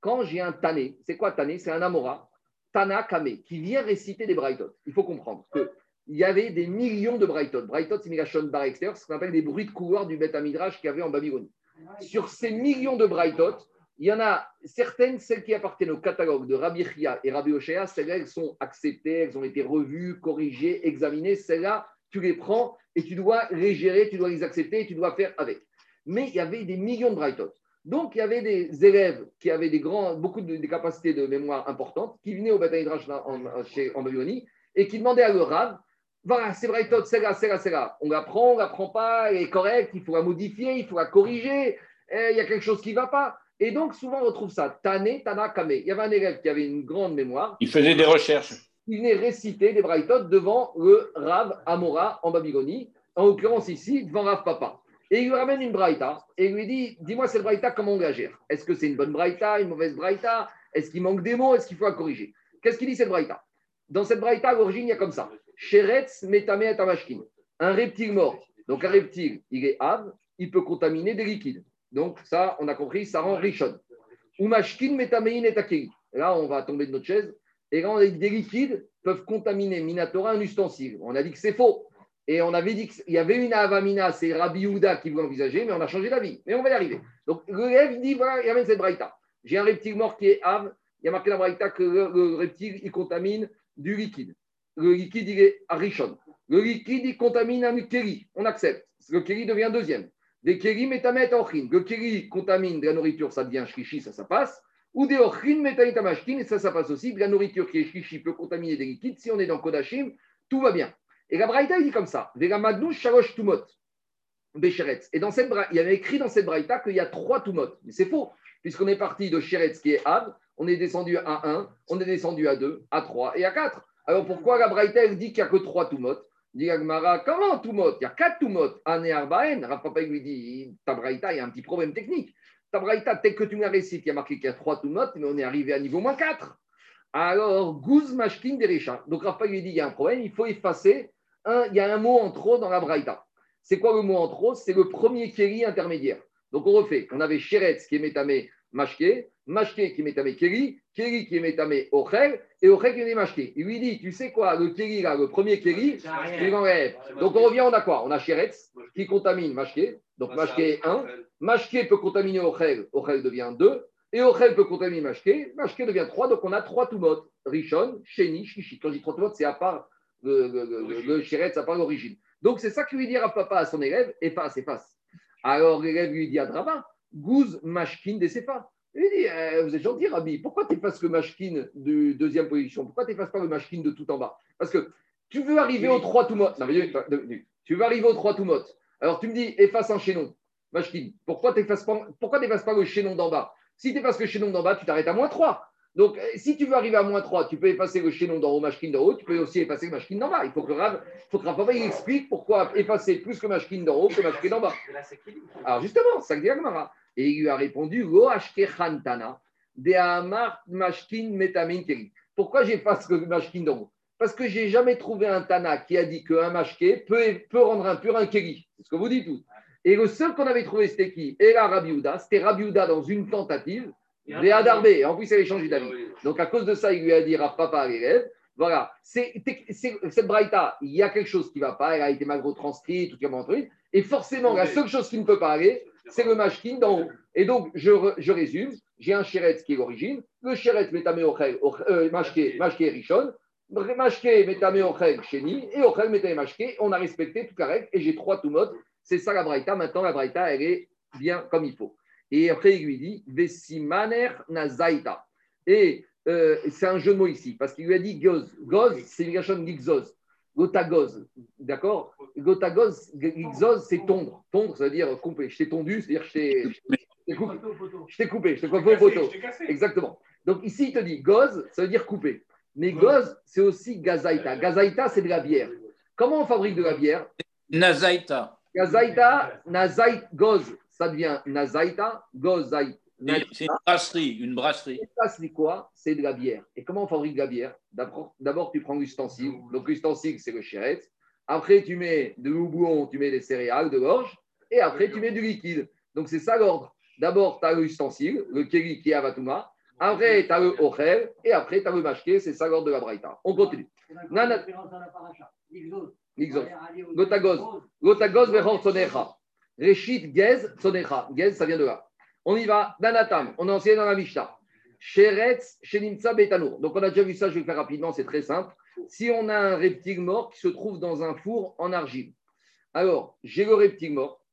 Quand j'ai un Tane, c'est quoi Tane? C'est un Amora, Tanakame, qui vient réciter des Braithot. Il faut comprendre que il y avait des millions de Braithot. Braithot, c'est Migashon Bar ce qu'on appelle des bruits de couloir du Beth Amidrash qu'il y avait en Babylonie. Sur ces millions de Braithot, il y en a certaines, celles qui appartiennent au catalogue de Rabbi Chia et Rabbi celles-là, elles sont acceptées, elles ont été revues, corrigées, examinées. Celles-là, tu les prends et tu dois les gérer, tu dois les accepter tu dois faire avec. Mais il y avait des millions de Braithot. Donc, il y avait des élèves qui avaient des grands, beaucoup de des capacités de mémoire importantes, qui venaient au Beth Amidrash en, en, chez- en Babylonie et qui demandaient à leur Rav voilà, c'est Braithot, c'est là, c'est là, c'est là. On la prend, on la prend pas, elle est correcte, il faut la modifier, il faut la corriger, eh, il y a quelque chose qui ne va pas. Et donc, souvent, on retrouve ça. Tane, Tana, Kame. Il y avait un élève qui avait une grande mémoire, Il faisait des recherches. il venait réciter des Braithot devant le Rav Amora en Babylonie, en l'occurrence ici, devant Rav Papa. Et il lui ramène une Braïta et il lui dit Dis-moi, cette Braïta, comment on la Est-ce que c'est une bonne Braïta, une mauvaise Braïta? Est-ce qu'il manque des mots? Est-ce qu'il faut la corriger? Qu'est-ce qu'il dit cette Braïta? Dans cette Braïta, à l'origine, il y a comme ça Sheretz metame et tamashkin. Un reptile mort. Donc un reptile, il est ave, il peut contaminer des liquides. Donc ça, on a compris, ça rend richon. Ou mashkin metamein et. Là, on va tomber de notre chaise. Et là, on a dit des liquides peuvent contaminer Minatora un ustensile. On a dit que c'est faux. Et on avait dit qu'il y avait une avamina, c'est Rabbi Yehuda qui voulait envisager, mais on a changé d'avis. Mais on va y arriver. Donc l'élève dit voilà, il ramène cette braïta. J'ai un reptile mort qui est ave. Il y a marqué la braïta que le, le reptile, il contamine du liquide. Le liquide, il est à Rishon. Le liquide, il contamine un kéli. On accepte. Le kéli devient deuxième. Des kéli metamet ochin. Le kéli contamine de la nourriture, ça devient shrishi, ça, ça passe. Ou des metamet tamashkin, et ça, ça passe aussi. De la nourriture qui est shrishi peut contaminer des liquides. Si on est dans Kodashim, tout va bien. Et la Braïta, il dit comme ça shalosh tumot. Becheretz. Et dans cette il y avait écrit dans cette Braïta qu'il y a trois tumot. Mais c'est faux, puisqu'on est parti de Sheretz qui est Ab, on est descendu à 1, on est descendu à 2, à 3 et à 4. Alors pourquoi la Braïta, dit qu'il n'y a que trois tumot? Dit Agmara, comment tumot? Il y a quatre tumot. Ane Arbaen. Il lui dit Ta Braïta, il y a un petit problème technique. Ta Braïta, tel que tu me récité, il y a marqué qu'il y a trois tumot, mais on est arrivé à niveau moins 4. Alors, Gouz Mashkin Derecha. Donc Papa lui dit Il y a un problème, il faut effacer. Un, il y a un mot en trop dans la Braïta. C'est quoi le mot en trop? C'est le premier kéri intermédiaire. Donc on refait. On avait Sheretz qui est métamé Mashke, Mashke qui est métamé Kéri, Kéri qui est métamé Ochel, et Ochel qui est Mashke. Il lui dit, tu sais quoi, le Kéri, là, le premier Kéri, tu l'enlèves. Donc on revient, on a quoi? On a Sheretz qui contamine Mashke, donc Mashke est 1, Mashke peut contaminer Ochel, Ochel devient 2, et Ochel peut contaminer Mashke, Mashke devient 3, donc on a 3 Tumot, Rishon, Sheni, Shishi. Quand je dis 3 Tumot, c'est à part le, le, le, le, le Sheretz, à part l'origine. Donc c'est ça que lui dit à papa à son élève, efface, efface. Alors l'élève lui dit à Drava, Gouz Mashkin des Sefa. Il lui dit, euh, vous êtes gentil, Rabbi, pourquoi tu effaces le Mashkin de deuxième position? Pourquoi tu pas le Mashkin de tout en bas? Parce que tu veux arriver aux trois Tumot. Non, mais, tu veux arriver aux trois Tumot. Alors tu me dis, efface un chaînon, Mashkin. Pourquoi tu n'effaces pas, pourquoi pas le chaînon d'en bas? Si tu effaces le chaînon d'en bas, tu t'arrêtes à moins 3. Donc, euh, si tu veux arriver à moins 3, tu peux effacer le chaînon d'en haut, machkin d'en haut, tu peux aussi effacer le machkin d'en bas. Il faut que Rav, il faut que Rav il explique pourquoi effacer plus que machkin d'en haut que machkin d'en bas. Alors, justement, ça dit Agmara. Et il lui a répondu Lo Tana, de Amar Metamin Keri. Pourquoi j'efface le machkin d'en haut? Parce que j'ai jamais trouvé un Tana qui a dit qu'un mashké peut, peut rendre impur un Keri. C'est ce que vous dites tous. Et le seul qu'on avait trouvé, c'était qui? Et la Rabbi Uda. C'était Rabbi Uda dans une tentative. Léa Darbé, en plus, elle a changé d'avis. Donc, à cause de ça, il lui a dit à papa à l'élève voilà, c'est, c'est- cette braïta, il y a quelque chose qui ne va pas, elle a été mal retranscrite, tout comme un truc. Et forcément, la seule chose qui ne peut pas aller, c'est le mashkin d'en haut. Et donc, je, je résume, j'ai un chéretz qui est l'origine, le chéretz métamé ochel, och- euh, mashké, mashké rishon, mashké métamé ochel chéni, et ochel métamé mashké, on a respecté toute la règle, et j'ai trois toumotes, c'est ça la braïta, maintenant la braïta, elle est bien comme il faut. Et après, il lui dit, Vesimaner nazaita. Et euh, c'est un jeu de mots ici, parce qu'il lui a dit goz. Goz, c'est une gachon gixoz. Gotagoz, d'accord? Gotagoz, gixoz, c'est tondre. Tondre, ça veut dire couper. Je t'ai tondu, c'est-à-dire je t'ai- je t'ai coupé. Je t'ai coupé, je t'ai coupé au poteau. Exactement. Donc ici, il te dit goz, ça veut dire couper. Mais goz, c'est aussi gazaïta. Gazaïta, c'est de la bière. Comment on fabrique de la bière? Nazaïta. Gazaïta, nazaït, goz, ça devient nazaïta, gozaït. C'est une brasserie, une brasserie. Ça, c'est quoi? C'est de la bière. Et comment on fabrique de la bière? D'abord, d'abord, tu prends l'ustensile. Donc, l'ustensile, c'est le chéretz. Après, tu mets de l'oubouon, tu mets des céréales, de l'orge. Et après, tu mets du liquide. Donc, c'est ça l'ordre. D'abord, tu as l'ustensile, le keri qui est avatuma. Après, tu as le ochel. Et après, tu as le mashké. C'est ça l'ordre de la braïta. On continue. Nana-. Gotagoz vechor sonecha. Reshit gez. Gez, ça vient de là. On y va. Danatam. On a enseigné dans la Mishnah. Sheretz shenimtsa betanour. Donc, on a déjà vu ça. Je vais le faire rapidement. C'est très simple. Si on a un reptile mort qui se trouve dans un four en argile. Alors, j'ai le reptile mort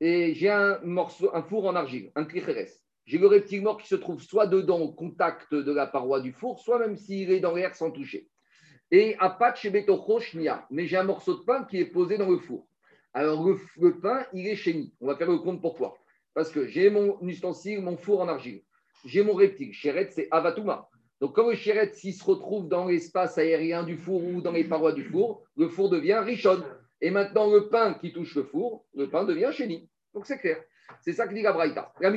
et j'ai un morceau, un four en argile, un clicheres. J'ai le reptile mort qui se trouve soit dedans au contact de la paroi du four, soit même s'il est dans l'air sans toucher. Et apat chez Betocho shnia. Mais j'ai un morceau de pain qui est posé dans le four. Alors, le, pain, il est chéni. On va faire le compte pourquoi. Parce que j'ai mon ustensile, mon four en argile. J'ai mon reptile. Chéret, c'est avatuma. Donc, comme le chéret, s'il se retrouve dans l'espace aérien du four ou dans les parois du four, le four devient richonne. Et maintenant, le pain qui touche le four, le pain devient chéni. Donc, c'est clair. C'est ça que dit la Braïta, la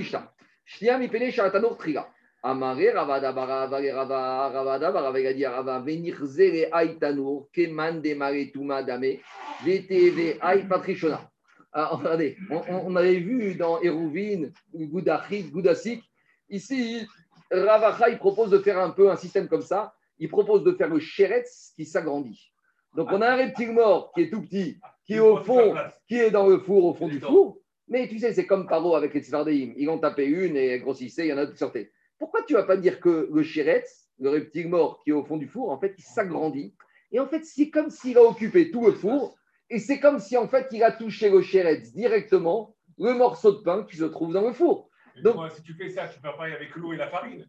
trila. Amare ravada rava ravada bara vegadi rava venir zere aitanur keman de maretuma dame vtv ai patrishona. Alors, regardez, on, on- avait vu dans Eruvin, Goudachit, Goudasik, ici, Ravacha, il propose de faire un peu un système comme ça. Il propose de faire le chéretz qui s'agrandit. Donc, on a un reptile mort qui est tout petit, qui est au fond, qui est dans le four, au fond du four. Mais tu sais, c'est comme Paro avec les Tzvardéim. Ils en tapaient une et elle grossissait, il y en a qui sortaient. Pourquoi tu ne vas pas dire que le chéretz, le reptile mort qui est au fond du four, en fait, il s'agrandit Et en fait, c'est comme s'il a occupé tout le four. Et c'est comme si, en fait, il a touché le chéretz directement, le morceau de pain qui se trouve dans le four. Donc, si tu fais ça, tu peux pas avec l'eau et la farine.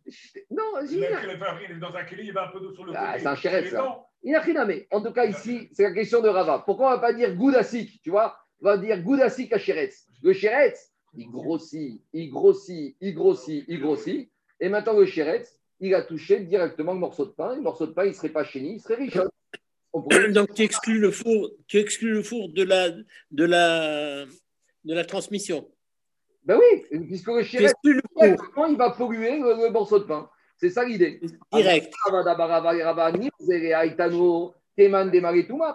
Non, j'ai- La, farine est dans un il y a un peu d'eau sur le Ah, c'est un chéret, ça. Il a rien mais En tout cas, ici, c'est la question de Rava. Pourquoi on ne va pas dire Goudassik Tu vois? On va dire Goudassik à Chéretz. Le Chéretz, il grossit, il grossit, il grossit, il grossit. Et maintenant, le Chéretz, il a touché directement le morceau de pain. Le morceau de pain, il ne serait pas chéni, il serait riche. Donc tu exclus le four, tu exclus le four de la, de la, de la transmission. Ben oui, puisque le Chéretz, directement, il va polluer le, le morceau de pain. C'est ça l'idée. direct.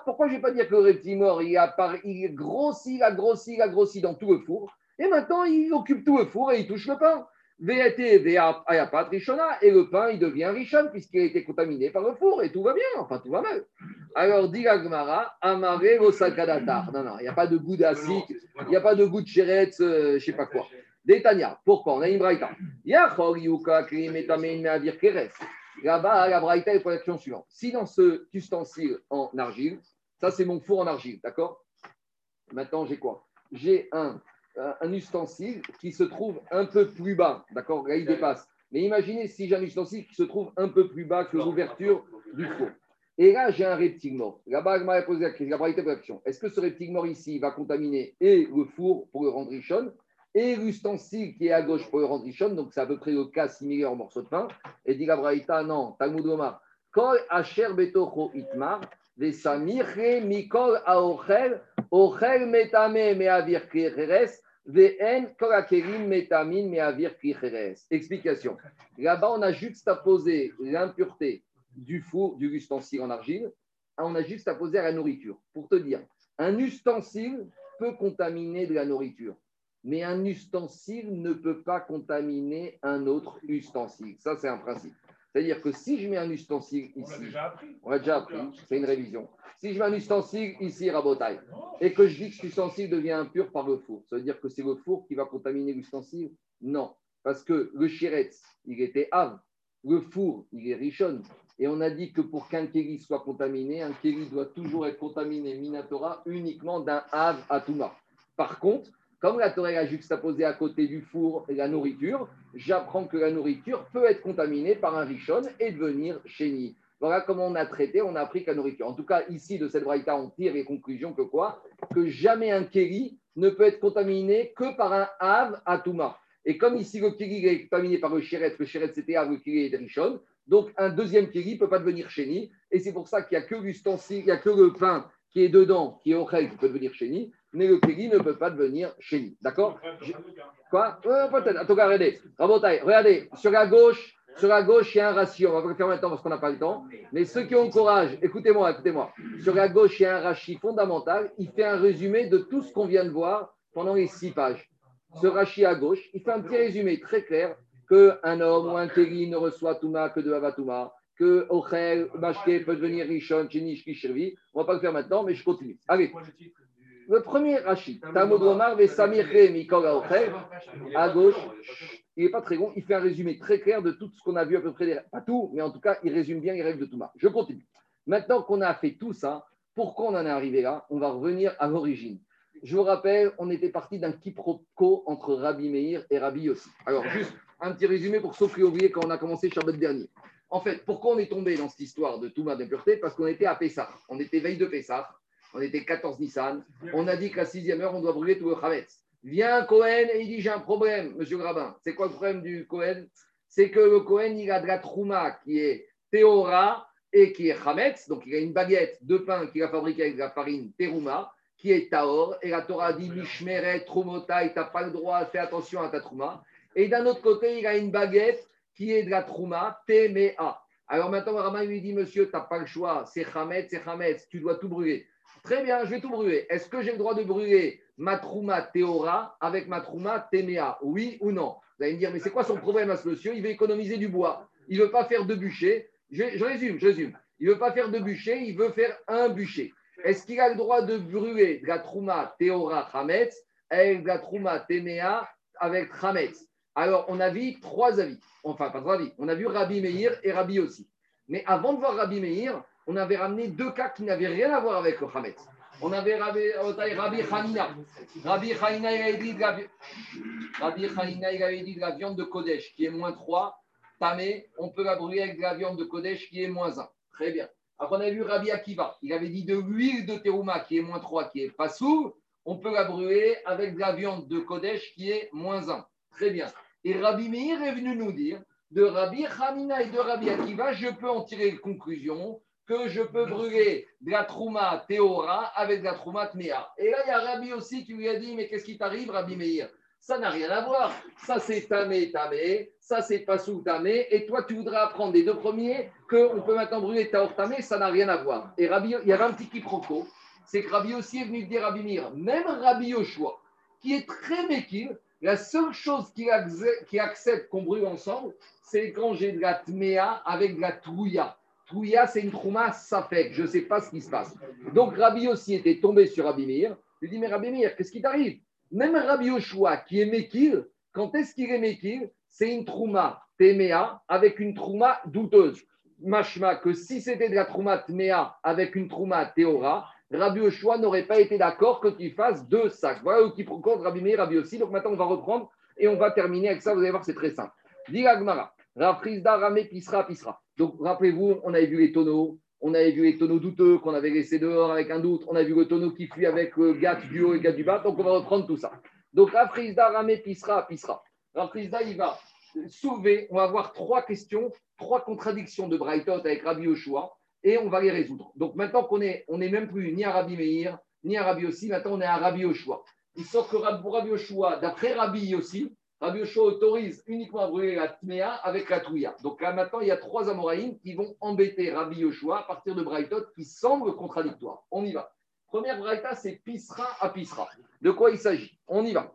Pourquoi je ne vais pas dire que le reptile mort, il a, il grossit, il a grossi, il a grossi dans tout le four, et maintenant il occupe tout le four et il touche le pain. Et le pain, il devient Rishon puisqu'il a été contaminé par le four, et tout va bien, enfin tout va mal. Alors, dit la Gemara, Amare Rosakadatar. Non, non, il n'y a pas de goût d'acide, il n'y a pas de goût de chéretz, euh, je ne sais pas quoi. Détania, pourquoi? On a une braïta. Là-bas, la braïta est pour l'action suivante. Si dans ce ustensile en argile, ça c'est mon four en argile, d'accord? Maintenant, j'ai quoi? J'ai un, un ustensile qui se trouve un peu plus bas, d'accord Là, il dépasse. Mais imaginez si j'ai un ustensile qui se trouve un peu plus bas que l'ouverture du four. Et là, j'ai un reptile mort. Là-bas, m'a posé la question. Est-ce que ce reptile mort ici va contaminer et le four pour le rendre richonne et l'ustensile qui est à gauche pour le rendre richonne Donc, c'est à peu près le cas similaire au morceau de pain. Et dit la braïta, non, Talmud Omar. Kol asher betocho itmar, vesamire mikol aochel, ochel metame meavir kricheres, Explication. Là-bas, on a juxtaposé l'impureté du four, du ustensile en argile, on a juxtaposé à la nourriture. Pour te dire, un ustensile peut contaminer de la nourriture, mais un ustensile ne peut pas contaminer un autre ustensile. Ça, c'est un principe. C'est-à-dire que si je mets un ustensile On l'a ici, déjà appris. on l'a déjà appris, c'est une révision. Si je mets un ustensile ici, Rabotai, Non. et que je dis que cet ustensile devient impur par le four, ça veut dire que c'est le four qui va contaminer l'ustensile? Non, parce que le chiretz, il était ave, le four, il est richonne. Et on a dit que pour qu'un kéli soit contaminé, un kéli doit toujours être contaminé minatora uniquement d'un ave à touma. Par contre, comme la Torah a juxtaposé à côté du four la nourriture, j'apprends que la nourriture peut être contaminée par un richon et devenir chéni. Voilà comment on a traité, on a appris que la nourriture. En tout cas, ici, de cette braïta, on tire les conclusions que quoi Que jamais un kéli ne peut être contaminé que par un ave à. Et comme ici, le kéli est contaminé par le chéret, le chéret c'était ave, le kéli est richon, donc un deuxième kéli ne peut pas devenir chéni. Et c'est pour ça qu'il n'y a que l'ustensile, il n'y a que le pain qui est dedans, qui est au qui peut devenir chéni, mais le kéli ne peut pas devenir chéni. D'accord Quoi Ouais, Peut-être. En tout cas, regardez. Regardez. Sur la gauche, sur la gauche, il y a un ratio. On va pas le faire maintenant parce qu'on n'a pas le temps. Mais ceux qui ont le courage, écoutez-moi, écoutez-moi. Sur la gauche, il y a un rachis fondamental. Il fait un résumé de tout ce qu'on vient de voir pendant les six pages. Ce rachis à gauche, il fait un petit résumé très clair qu'un homme ou un kéli ne reçoit Touma que de Avatouma, que Ochel, Mashke peut devenir Rishon, Chenish, Kishirvi. On ne va pas le faire maintenant, mais je continue. Allez. Le premier rachis, Tamod Omar, à gauche, il n'est pas très long, il fait un résumé très clair de tout ce qu'on a vu à peu près, pas tout, mais en tout cas, il résume bien les règles de Touma. Je continue. Maintenant qu'on a fait tout ça, pourquoi on en est arrivé là? On va revenir à l'origine. Je vous rappelle, on était parti d'un quiproquo entre Rabbi Meir et Rabbi Yossi. Alors, juste un petit résumé pour ceux qui ont oublié quand on a commencé Shabbat dernier. En fait, pourquoi on est tombé dans cette histoire de Touma d'impureté? Parce qu'on était à Pessah. On était veille de Pessah. On était 14 Nissan. On a dit qu'à 6e heure, on doit brûler tout le Chametz. Vient Cohen et il dit J'ai un problème, monsieur le rabbin. C'est quoi le problème du Cohen? C'est que le Cohen, il a de la Trouma qui est Théora et qui est Chametz. Donc, il a une baguette de pain qu'il a fabriquée avec de la farine Terouma qui est Taor. Et la Torah dit Mishmeret, Tromotai, tu n'as pas le droit, fais attention à ta Trouma. Et d'un autre côté, il a une baguette qui est de la Trouma Téméa. Alors maintenant, le rabbin lui dit Monsieur, tu n'as pas le choix. C'est Chametz, c'est Chametz. Tu dois tout brûler. Très bien, je vais tout brûler. Est-ce que j'ai le droit de brûler ma trouma théora avec ma trouma Oui ou non? Vous allez me dire, mais c'est quoi son problème à ce monsieur? Il veut économiser du bois. Il ne veut pas faire deux bûchers. Je, résume, je résume. Il ne veut pas faire deux bûchers, il veut faire un bûcher. Est-ce qu'il a le droit de brûler de la trouma théora chametz avec de la avec chametz Alors, on a vu trois avis. Enfin, pas trois avis. On a vu Rabbi Meir et Rabbi aussi. Mais avant de voir Rabbi Meir, on avait ramené deux cas qui n'avaient rien à voir avec le Hametz. On avait Rabbi, Rabbi Hanina. Rabbi Hanina, il avait dit de la, Rabbi Hanina, il avait dit de la viande de Kodesh qui est moins 3. Tamé, on peut la brûler avec de la viande de Kodesh qui est moins 1. Très bien. Après, on a vu Rabbi Akiva. Il avait dit de l'huile de Terouma qui est moins 3, qui est pas sous. On peut la brûler avec de la viande de Kodesh qui est moins 1. Très bien. Et Rabbi Meir est venu nous dire de Rabbi Hanina et de Rabbi Akiva, je peux en tirer une conclusion que je peux brûler de la trouma théora avec de la trouma tméa. Et là, il y a Rabbi aussi qui lui a dit, mais qu'est-ce qui t'arrive, Rabbi Meir? Ça n'a rien à voir. Ça, c'est tamé, tamé. Ça, c'est pas sous tamé. Et toi, tu voudras apprendre des deux premiers qu'on peut maintenant brûler taor tamé. Ça n'a rien à voir. Et Rabbi, il y avait un petit quiproquo. C'est que Rabbi aussi est venu dire Rabbi Meir, même Rabbi Yoshua, qui est très méquille, la seule chose qu'il accepte, qu'il accepte qu'on brûle ensemble, c'est quand j'ai de la tméa avec de la trouilla. Trouilla, c'est une trouma safek. Je ne sais pas ce qui se passe. Donc, Rabbi aussi était tombé sur Rabbi. Il dit Mais Rabbi Meir, qu'est-ce qui t'arrive? Même Rabbi Yoshua, qui est Mekil, quand est-ce qu'il est Mekil C'est une trouma téméa avec une trouma douteuse. Mashma, que si c'était de la trouma tméa avec une trouma théora, Rabbi Yoshua n'aurait pas été d'accord que tu fasses deux sacs. Voilà où qui compte Rabbi Rabbi aussi. Donc maintenant, on va reprendre et on va terminer avec ça. Vous allez voir, c'est très simple. Dis Agmara. Rafrizda, Ramé, Pisra, Pisra. Donc, rappelez-vous, on avait vu les tonneaux, on avait vu les tonneaux douteux qu'on avait laissés dehors avec un doute, on a vu le tonneau qui fuit avec le gâte du haut et le gâte du bas, donc on va reprendre tout ça. Donc, Rafrizda, Ramé, Pisra, Pisra. Rafrizda, il va soulever, on va avoir trois questions, trois contradictions de Brighton avec Rabbi Yoshua, et on va les résoudre. Donc, maintenant qu'on est, on n'est même plus ni à Rabbi Meir, ni à Rabbi Yossi, maintenant on est à Rabbi Yoshua. Il sort que Rabbi Yoshua, d'après Rabbi Yossi, Rabbi autorise uniquement à brûler la tméa avec la touya. Donc là, maintenant, il y a trois Amoraïm qui vont embêter Rabbi Yoshua à partir de Braïtot qui semblent contradictoires. On y va. Première Braïta, c'est Pisra à Pisra. De quoi il s'agit? On y va.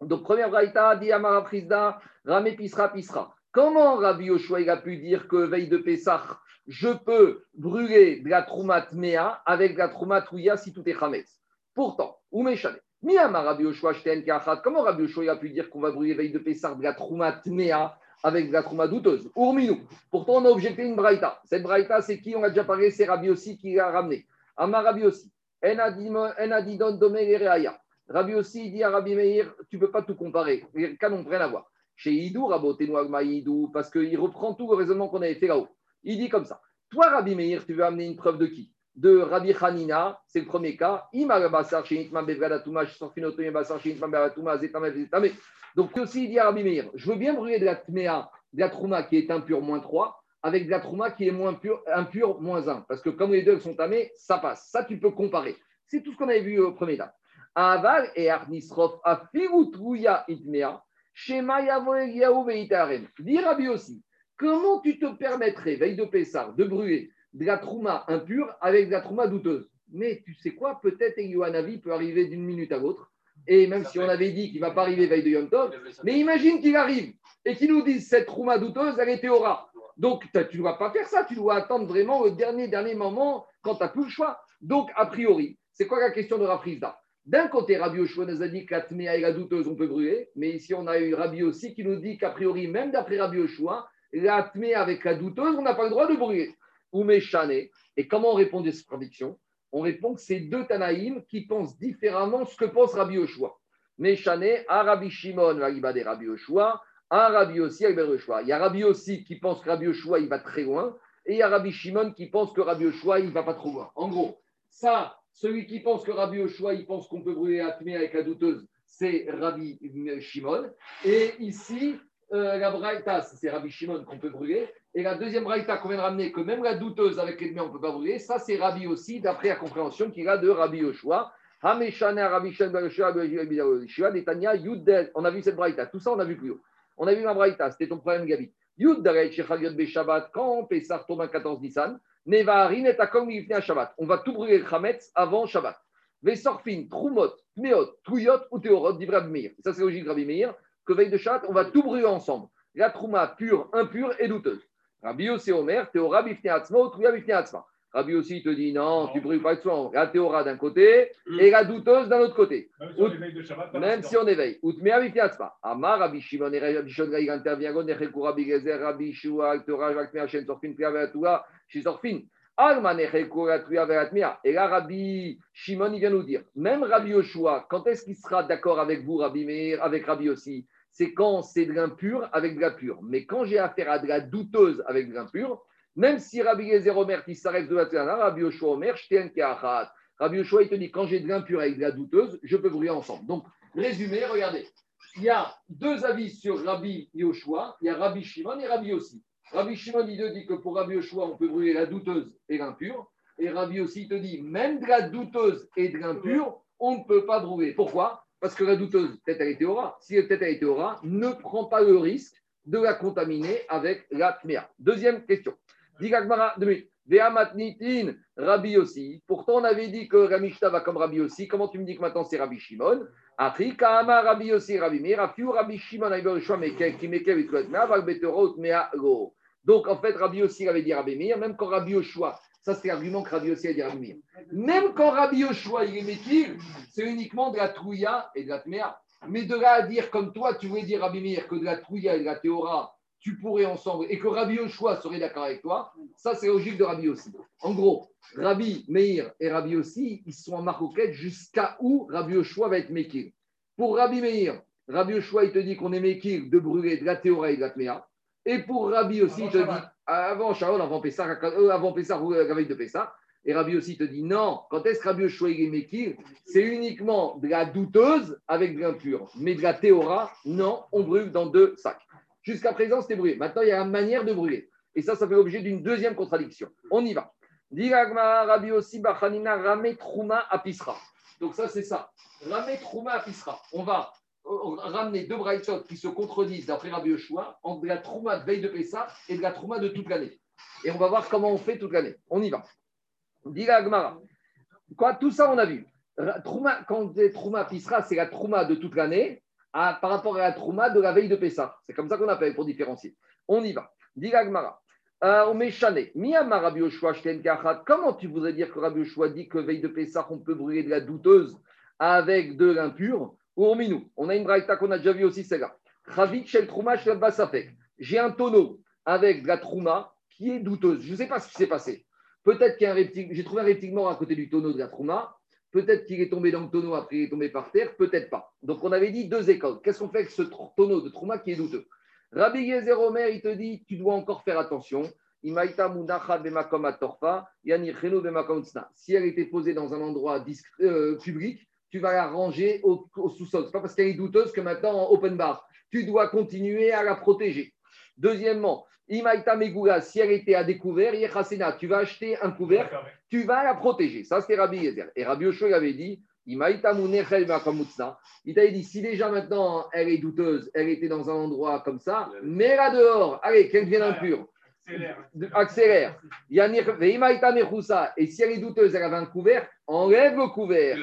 Donc, première Braïta, dit Amara Frisda, Ramé Pisra Pisra. Comment Rabbi Yoshua a pu dire que veille de Pessah, je peux brûler de la Troumat Mea avec de la Troumat Ouya si tout est Hametz Pourtant, ou Meshane. Miyama Rabbi Yoshua. Comment Rabbi Yoshua a pu dire qu'on va brûler veille de Pessah de la Troumat Mea avec de la Trouma douteuse? Urminou. Pourtant, on a objecté une Braïta. Cette Braïta, c'est qui? On a déjà parlé, c'est Rabbi aussi qui l'a ramené. Amar Rabbi aussi. Enadidon Domé Rabbi aussi dit à Rabbi Meir, tu ne peux pas tout comparer. Les cas n'ont rien à voir. Chez Idou, Rabotenu Agma Idou, parce qu'il reprend tout le raisonnement qu'on avait fait là-haut. Il dit comme ça. Toi, Rabbi Meir, tu veux amener une preuve de qui? De Rabbi Hanina, c'est le premier cas. Donc, aussi, il dit à Rabbi Meir, je veux bien brûler de la tméa, de la trouma qui est impure moins 3, avec de la trouma qui est moins pure, impure moins 1. Parce que comme les deux sont tamés, ça passe. Ça, tu peux comparer. C'est tout ce qu'on avait vu au premier temps. Aval et Arnisrof, Afirutruya itmea, Shema Dit Rabbi aussi, comment tu te permettrais, veille de Pessar, de brûler de la trouma impure avec de la trouma douteuse Mais tu sais quoi, peut-être Yohanavi peut arriver d'une minute à l'autre. Et même si on avait dit qu'il ne va pas arriver veille de Yom Tov, mais imagine qu'il arrive et qu'il nous dise cette trouma douteuse, elle était aura. Donc tu ne dois pas faire ça, tu dois attendre vraiment au dernier, dernier moment quand tu n'as plus le choix. Donc, a priori, c'est quoi la question de Rafrizda d'un côté, Rabbi Yoshua nous a dit que la et la douteuse, on peut brûler, mais ici, on a eu Rabbi aussi qui nous dit qu'a priori, même d'après Rabbi Yoshua, la avec la douteuse, on n'a pas le droit de brûler. Ou méchané. Et comment on répond à cette prédiction On répond que c'est deux Tanaïm qui pensent différemment ce que pense Rabbi Yoshua. Méchané, à Rabbi Shimon, des Rabbi Yoshua, à Rabbi aussi, Rabbi Yoshua. Il y a Rabbi aussi qui pense que Rabbi Yoshua, il va très loin, et il y a Rabbi Shimon qui pense que Rabbi Yoshua, il va pas trop loin. En gros, ça, celui qui pense que Rabbi Oshua, il pense qu'on peut brûler la avec la douteuse, c'est Rabbi Shimon. Et ici, euh, la Braïta, c'est Rabbi Shimon qu'on peut brûler. Et la deuxième Braïta qu'on vient de ramener, que même la douteuse avec les on ne peut pas brûler, ça c'est Rabbi aussi, d'après la compréhension qu'il a de Rabbi Yoshua. On a vu cette Braïta. Tout ça, on a vu plus haut. On a vu la Braïta, c'était ton problème, Gabi. Quand Pessah tombe un 14 Nissan, on va tout brûler le Chametz avant Shabbat. Vesorfin, Trumot, Tmeot, Touyot ou Théorot, dit Rabbi Meir. Ça, c'est logique, Rabbi Meir, que veille de Shabbat, on va tout brûler ensemble. La Trouma pure, impure et douteuse. Rabbi Yossi Omer, Théora Bifne Atzma, Touya Bifne Atzma. Rabbi aussi te dit non, tu brûles pas soin. La théora d'un côté mm. et la douteuse d'un autre côté. Même si on éveille de Shabbat, Même si on éveille. Outmea Bifne Amar Rabbi Shimon et Rabbi Shimon, il intervient. Gon Rabbi Gezer, Rabbi Shua, Théora, Jakmea, Shen Sorfin, Pia, Veatoua, Shisorfin. Et là, Rabbi Shimon, il vient nous dire, même Rabbi Yoshua, quand est-ce qu'il sera d'accord avec vous, Rabbi Meir, avec Rabbi aussi C'est quand c'est de l'impur avec de la pure. Mais quand j'ai affaire à de la douteuse avec de l'impur, même si Rabbi Gezer Omer, qui s'arrête de la Tzana, Rabbi Yoshua Omer, Rabbi Yoshua, il te dit, quand j'ai de l'impur avec de la douteuse, je peux brûler ensemble. Donc, résumé, regardez. Il y a deux avis sur Rabbi Yoshua, il y a Rabbi Shimon et Rabbi aussi. Rabbi Shimon, te dit que pour Rabbi Yoshua, on peut brûler la douteuse et l'impure. Et Rabbi aussi, te dit, même de la douteuse et de l'impure, on ne peut pas brûler. Pourquoi? Parce que la douteuse, peut-être elle était aura. Si peut-être elle était aura, ne prend pas le risque de la contaminer avec la tméa. Deuxième question. Digagmara, deux minutes. Ve'amatnitin, Rabbi aussi. Pourtant, on avait dit que Ramishta va comme Rabbi aussi. Comment tu me dis que maintenant c'est Rabbi Shimon? Après, Kama Rabbi aussi, Rabbi Meir, Afiu Rabbi Shimon. Donc, en fait, Rabbi aussi avait dit Rabbi Meir, même quand Rabbi Yoshua, ça c'est l'argument que Rabbi aussi a dit Rabbi Meir, même quand Rabbi Yoshua est c'est uniquement de la trouilla et de la tméa. Mais de là à dire, comme toi, tu voulais dire Rabbi Meir, que de la trouilla et de la théora, tu pourrais ensemble, et que Rabbi Yoshua serait d'accord avec toi, ça c'est logique de Rabbi aussi. En gros, Rabbi Meir et Rabbi aussi, ils sont en maroquette jusqu'à où Rabbi Yoshua va être mékir. Pour Rabbi Meir, Rabbi Yoshua, il te dit qu'on est mékir de brûler de la théora et de la tméa. Et pour Rabbi aussi, il te dit, avant Sharon, avant Pessah, euh, avant Pessah, ou la veille de Pessah, et Rabbi aussi te dit non, quand est-ce que Rabbi Yoshua Mekir? C'est uniquement de la douteuse avec de l'impur. Mais de la théora, non, on brûle dans deux sacs. Jusqu'à présent, c'était brûlé. Maintenant, il y a une manière de brûler. Et ça, ça fait l'objet d'une deuxième contradiction. On y va. Rabbi aussi Bachanina Rame Apisra. Donc ça, c'est ça. Rame Apisra. On va ramener deux braïtot qui se contredisent d'après Rabbi Yoshua entre la trouma de veille de Pessah et de la trouma de toute l'année. Et on va voir comment on fait toute l'année. On y va. Dit Agmara. Quoi, tout ça, on a vu. Trouma, quand dit trouma Pissra, c'est la trouma de toute l'année. par rapport à la Trouma de la veille de Pessah. C'est comme ça qu'on appelle pour différencier. On y va. Dit Gmara. On met Chané. Miyama Rabbi Yoshua. Comment tu voudrais dire que Rabbi Yoshua dit que veille de Pessah, on peut brûler de la douteuse avec de l'impur? Ou. On a une braïta qu'on a déjà vu aussi, celle-là. J'ai un tonneau avec de la Trouma qui est douteuse. Je ne sais pas ce qui s'est passé. Peut-être qu'il y a un reptile. J'ai trouvé un reptile à côté du tonneau de la Trouma. Peut-être qu'il est tombé dans le tonneau après il est tombé par terre. Peut-être pas. Donc on avait dit deux écoles. Qu'est-ce qu'on fait avec ce tonneau de Trouma qui est douteux? Rabbi Yezer Omer, il te dit, tu dois encore faire attention. Si elle était posée dans un endroit euh, public, tu vas la ranger au, au sous-sol. Ce n'est pas parce qu'elle est douteuse que maintenant en open bar. Tu dois continuer à la protéger. Deuxièmement, Imaïta Megula, si elle était à découvert, Yechasena, tu vas acheter un couvercle tu vas la protéger. Ça, c'était Rabbi Yezer. Et Rabbi Yoshua il avait dit, Imaïta. Il t'avait dit, si déjà maintenant elle est douteuse, elle était dans un endroit comme ça, mets-la dehors. Allez, qu'elle devienne impure. Accélère. Et si elle est douteuse, elle avait un couvert, enlève le couvert.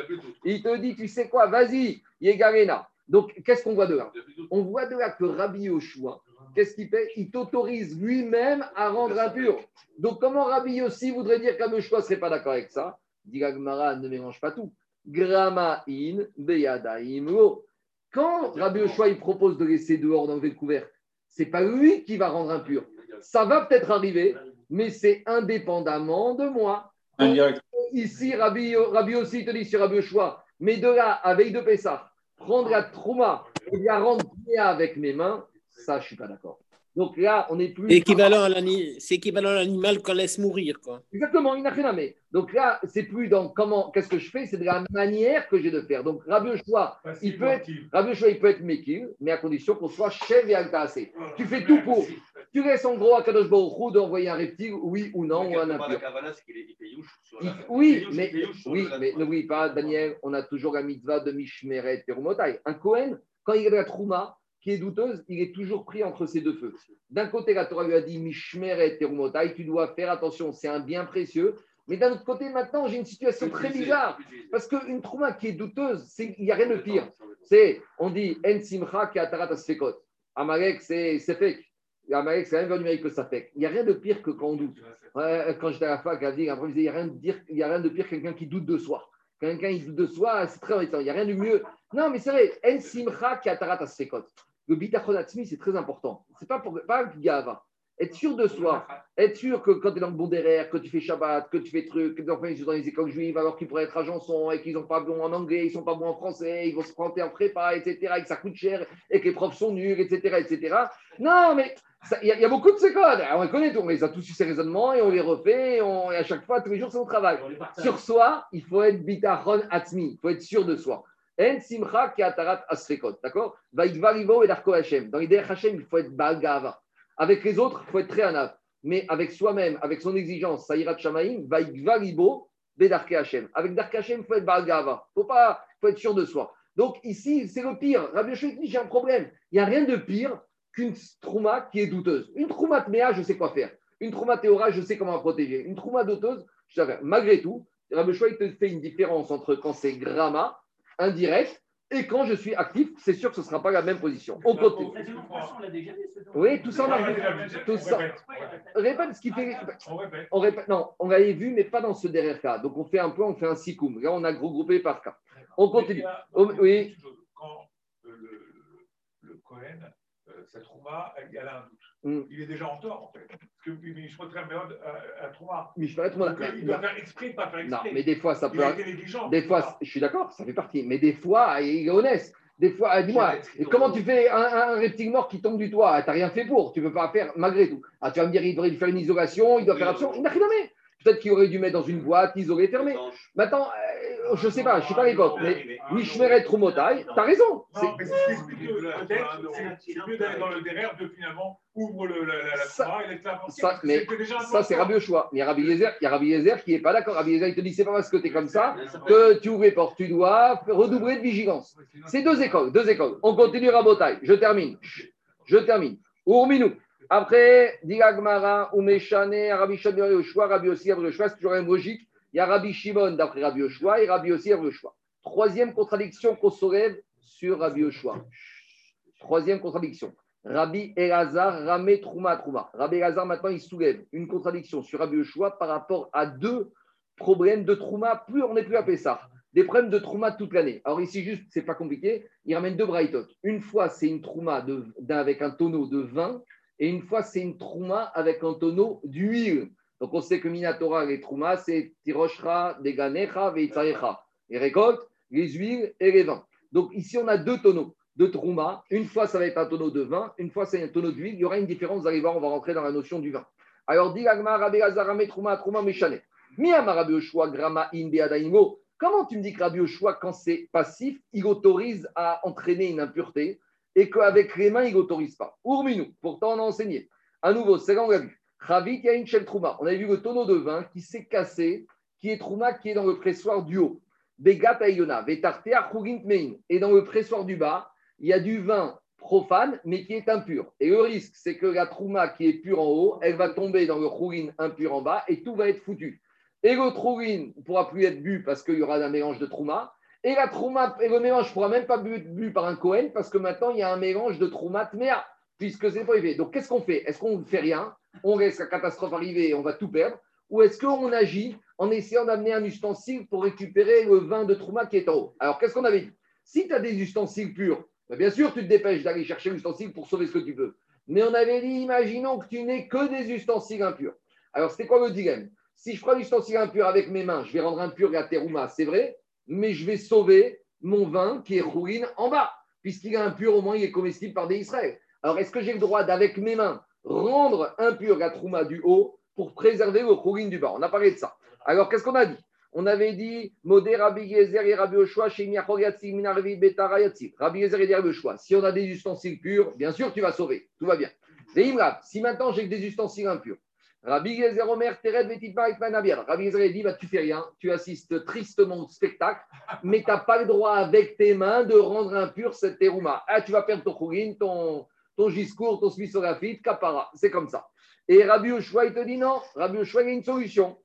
Il te dit, tu sais quoi, vas-y, Yegarena. Donc, qu'est-ce qu'on voit de là. On voit de là que Rabbi Yoshua, qu'est-ce qu'il fait Il t'autorise lui-même à rendre impur. Donc, comment Rabbi Yossi voudrait dire Yoshua ne serait pas d'accord avec ça Dit ne mélange pas tout. Grama in, beyadaim. Quand Rabbi Yoshua il propose de laisser dehors d'enlever le couvercle, c'est pas lui qui va rendre impur. Ça va peut-être arriver, mais c'est indépendamment de moi. Indirect. Ici, Rabbi, Rabbi aussi te dit sur Rabbi mais de là, à veille de Pessah, prendre la trouma et la rendre bien avec mes mains, ça, je suis pas d'accord. Donc là, on n'est plus. Équivalent à C'est équivalent à l'animal qu'on laisse mourir. Quoi. Exactement, il n'a rien à mettre. Donc là, c'est plus dans comment, qu'est-ce que je fais, c'est de la manière que j'ai de faire. Donc Rabbi Yoshua, il peut être, Rabbi Yoshua, il peut être Mekil, mais à condition qu'on soit chef et altassé. Tu fais tout pour. Tu laisses en gros à Kadosh Baruch Hu d'envoyer un reptile, oui ou non, ou un impur. Oui, mais, oui, mais n'oublie pas, Daniel, on a toujours la mitzvah de Mishmeret Terumotai. Un Kohen, quand il y a de la Trouma qui est douteuse, il est toujours pris entre ces deux feux. D'un côté, la Torah lui a dit Mishmeret Terumotai, tu dois faire attention, c'est un bien précieux. Mais d'un autre côté, maintenant, j'ai une situation très bizarre. Parce qu'une Trouma qui est douteuse, il n'y a rien de pire. C'est, on dit En Simcha qui atarat asfekot. Amalek, c'est Sefek. Amalek, c'est la même valeur numérique que Safek. Il n'y a rien de pire que quand on doute. Quand j'étais à la fac, il n'y rien de a rien de pire que quelqu'un qui doute de soi. Quelqu'un qui doute de soi, c'est très embêtant. Il n'y a rien de mieux. Non, mais c'est vrai. En simcha ki atarat asfekot. Le bitachon atzmi, c'est très important. C'est pas pour pas un gava. Être sûr de soi. Être sûr que quand tu es dans le bon derrière, que tu fais Shabbat, que tu fais truc, que les enfants ils sont dans les écoles juives alors qu'ils pourraient être à Janson et qu'ils sont pas bons en anglais, ils sont pas bons en français, ils vont se prendre en prépa, etc., et que ça coûte cher et que les profs sont nuls, etc., etc. Non, mais il y, a- il y a beaucoup de ces codes. On les connaît, on les a tous eu ces raisonnements et on les refait et, on- et à chaque fois, tous les jours, c'est au travail. Sur soi, il faut être bitachon atzmi, il faut être sûr de soi. En simcha ki atarat asfekot, d'accord? Vaïdvarivo et darko Hashem. Dans l'idée Hashem, il faut être balgava. Avec les autres, il faut être très anav. Mais avec soi-même, avec son exigence, Saïrat Shamaim, Vaïdvarivo et darke Hashem. Avec darke Hashem, il faut être balgava. Il faut, faut être sûr de soi. Donc ici, c'est le pire. Rabbi dit, j'ai un problème. Il n'y a rien de pire qu'une trouma qui est douteuse. Une trouma tméa, je sais quoi faire. Une trouma théora, je sais comment la protéger. Une trouma douteuse, je sais faire. Malgré tout, Rabbi il te fait une différence entre quand c'est gramma, indirect, et quand je suis actif, c'est sûr que ce ne sera pas la même position. Dit. c'est dans- Oui, tout ça, on a vu. Tout ça. répète, ce qui fait. On répète. On répète, non, on l'avait vu, mais pas dans ce derrière cas. Donc on fait un peu, on fait un sikoum. Là, on a regroupé par cas. On continue. Oui. Quand le Cohen, sa trauma, elle, elle a un doute. Mm. Il est déjà en tort, en fait. Parce que trauma. Mais je peux être mon Donc, il doit faire exprès de pas faire Non, exprès. mais des fois, ça il peut. a été négligent. Des fois, je suis d'accord, ça fait partie. Mais des fois, il est honnête. Des fois, ah, dis-moi, comment tu fais un, un reptile mort qui tombe du toit? Tu n'as rien fait pour. Tu ne peux pas faire malgré tout. Ah, tu vas me dire, il devrait faire une isolation, il doit faire attention. Il n'a rien fait. Peut-être qu'il aurait dû mettre dans une boîte, isolée, fermée. Maintenant, je ne sais pas, je ne suis pas à l'époque, mais Mishmeret Trumotai, tu as raison. C'est- Non, mais peut-être mieux d'aller dans le derrière de finalement ouvre le, la, la, Ça- trauma et laisse la ça, mais Ça, c'est Rabbi Yoshua. Mais il y a Rabbi Yezer, il y a Rabbi Yezer qui n'est pas d'accord. Rabbi Yezer, il te dit, c'est pas parce que tu es comme ça que tu ouvres les portes. Tu dois redoubler de vigilance. C'est deux écoles, deux écoles. On continue Rabotai. Je termine. Je termine. Urminou. Après, Dilagmara, Umeshane, Rabbi Rabbi Yoshua, Rabbi aussi, Rabbi Yoshua, c'est toujours la même logique. Il y a Rabbi Shimon d'après Rabbi Yoshua et Rabbi aussi, Rabbi Yoshua. Troisième contradiction qu'on soulève sur Rabbi Yoshua. Troisième contradiction. Rabbi Elazar, Ramé, Trouma, Trouma. Rabbi Elazar, maintenant, il soulève une contradiction sur Rabbi Yoshua par rapport à deux problèmes de Trouma. Plus on n'est plus à Pessah. Des problèmes de Trouma toute l'année. Alors ici, juste, c'est pas compliqué. Il ramène deux braïtot. Une fois, c'est une Trouma avec un tonneau de vin. Et une fois, c'est une Trouma avec un tonneau d'huile. Donc on sait que Minatora, les Trouma, c'est Tiroshra, Deganecha, Veitzarecha. Les récoltes, les huiles et les vins. Donc ici, on a deux tonneaux de Trouma. Une fois, ça va être un tonneau de vin. Une fois, c'est un tonneau d'huile. Il y aura une différence. Vous allez voir, on va rentrer dans la notion du vin. Alors, dit Rabbi Trouma, Trouma, Meshane. Grama. Comment tu me dis que Rabbi Yoshua, quand c'est passif, il autorise à entraîner une impureté et qu'avec les mains, il n'autorise pas? Ourminou, pourtant on a enseigné. À nouveau, c'est là. Chavit, il y a une shel Trouma. On a vu le tonneau de vin qui s'est cassé, qui est Trouma, qui est dans le pressoir du haut. Begat Aïona, Vetartea, Mein. Et dans le pressoir du bas, il y a du vin profane, mais qui est impur. Et le risque, c'est que la Trouma qui est pure en haut, elle va tomber dans le Chougin impur en bas et tout va être foutu. Et le Trougin ne pourra plus être bu parce qu'il y aura un mélange de Trouma. Et la et le mélange ne pourra même pas bu, bu par un Cohen parce que maintenant, il y a un mélange de Trouma Tmea, puisque c'est pas. Donc, qu'est-ce qu'on fait? Est-ce qu'on ne fait rien? On laisse la catastrophe arriver et on va tout perdre Ou est-ce qu'on agit en essayant d'amener un ustensile pour récupérer le vin de Trouma qui est en haut? Alors, qu'est-ce qu'on avait dit? Si tu as des ustensiles purs, ben, bien sûr, tu te dépêches d'aller chercher l'ustensile pour sauver ce que tu peux. Mais on avait dit, imaginons que tu n'aies que des ustensiles impurs. Alors, c'était quoi le dilemme? Si je prends l'ustensile impur avec mes mains, je vais rendre impur la terouma, c'est vrai, mais je vais sauver mon vin qui est rouine en bas, puisqu'il est impur, au moins il est comestible par des Israël. Alors, est-ce que j'ai le droit d'avec mes mains rendre impur la trouma du haut pour préserver le rouine du bas On a parlé de ça. Alors, qu'est-ce qu'on a dit? On avait dit Modé Rabbi Yezer et Rabbi Oshua, Minarvi Betara Yatzig. Rabbi Yezer et Rabbi Oshua. Si on a des ustensiles purs, bien sûr, tu vas sauver. Tout va bien. Et Imrab, si maintenant j'ai des ustensiles impurs, Rabbi Yezer Omer, Tered Vetitma Itmanabir. Rabbi Yezer dit bah, Tu fais rien, tu assistes tristement au spectacle, mais tu n'as pas le droit avec tes mains de rendre impur cette terouma. Ah, tu vas perdre ton chourine, ton, ton giscourt, ton smissorafite, kapara. C'est comme ça. Et Rabbi Oshua, il te dit non. Rabbi Oshua, il y a une solution.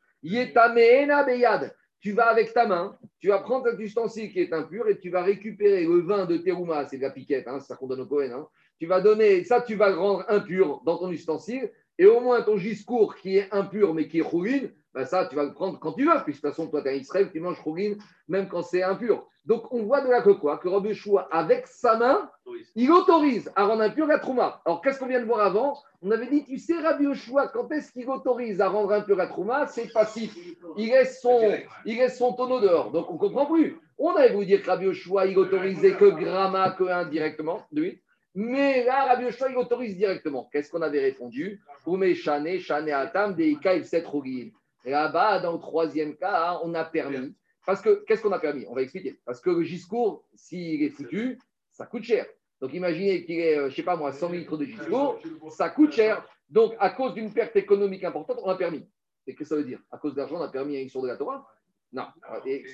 Tu vas avec ta main, tu vas prendre cet ustensile qui est impur et tu vas récupérer le vin de terouma, c'est de la piquette, hein, c'est ça qu'on donne au Cohen. hein. Tu vas donner, ça tu vas le rendre impur dans ton ustensile et au moins ton giscourt qui est impur mais qui est chourine, ben ça tu vas le prendre quand tu veux, puisque de toute façon toi tu es un Israël, tu manges chourine même quand c'est impur. Donc on voit de là que quoi? Que Rabbi avec sa main, il autorise à rendre impur la trouma. Alors qu'est-ce qu'on vient de voir avant? On avait dit, tu sais, Rabbi Yoshua, quand est-ce qu'il autorise à rendre impur la trouma? C'est passif. Il laisse, son, il laisse son tonneau dehors. Donc on ne comprend plus. On avait voulu dire que Rabbi Yoshua, il autorisait que gramma, que indirectement, de huit. Mais là, Rabbi Yoshua, il autorise directement. Qu'est-ce qu'on avait répondu? Oumé Shane, Shane Atam, Deika, Rogin. Et Là-bas, dans le troisième cas, on a permis. Parce que, qu'est-ce qu'on a permis? On va expliquer. Parce que le giscourt, s'il est foutu, ça coûte cher. Donc imaginez qu'il est, euh, je ne sais pas moi, 100 litres de giscourt, ça coûte cher. Donc à cause d'une perte économique importante, on a permis. Et qu'est-ce que ça veut dire? À cause d'argent, on a permis une sur de la Torah? Non. Et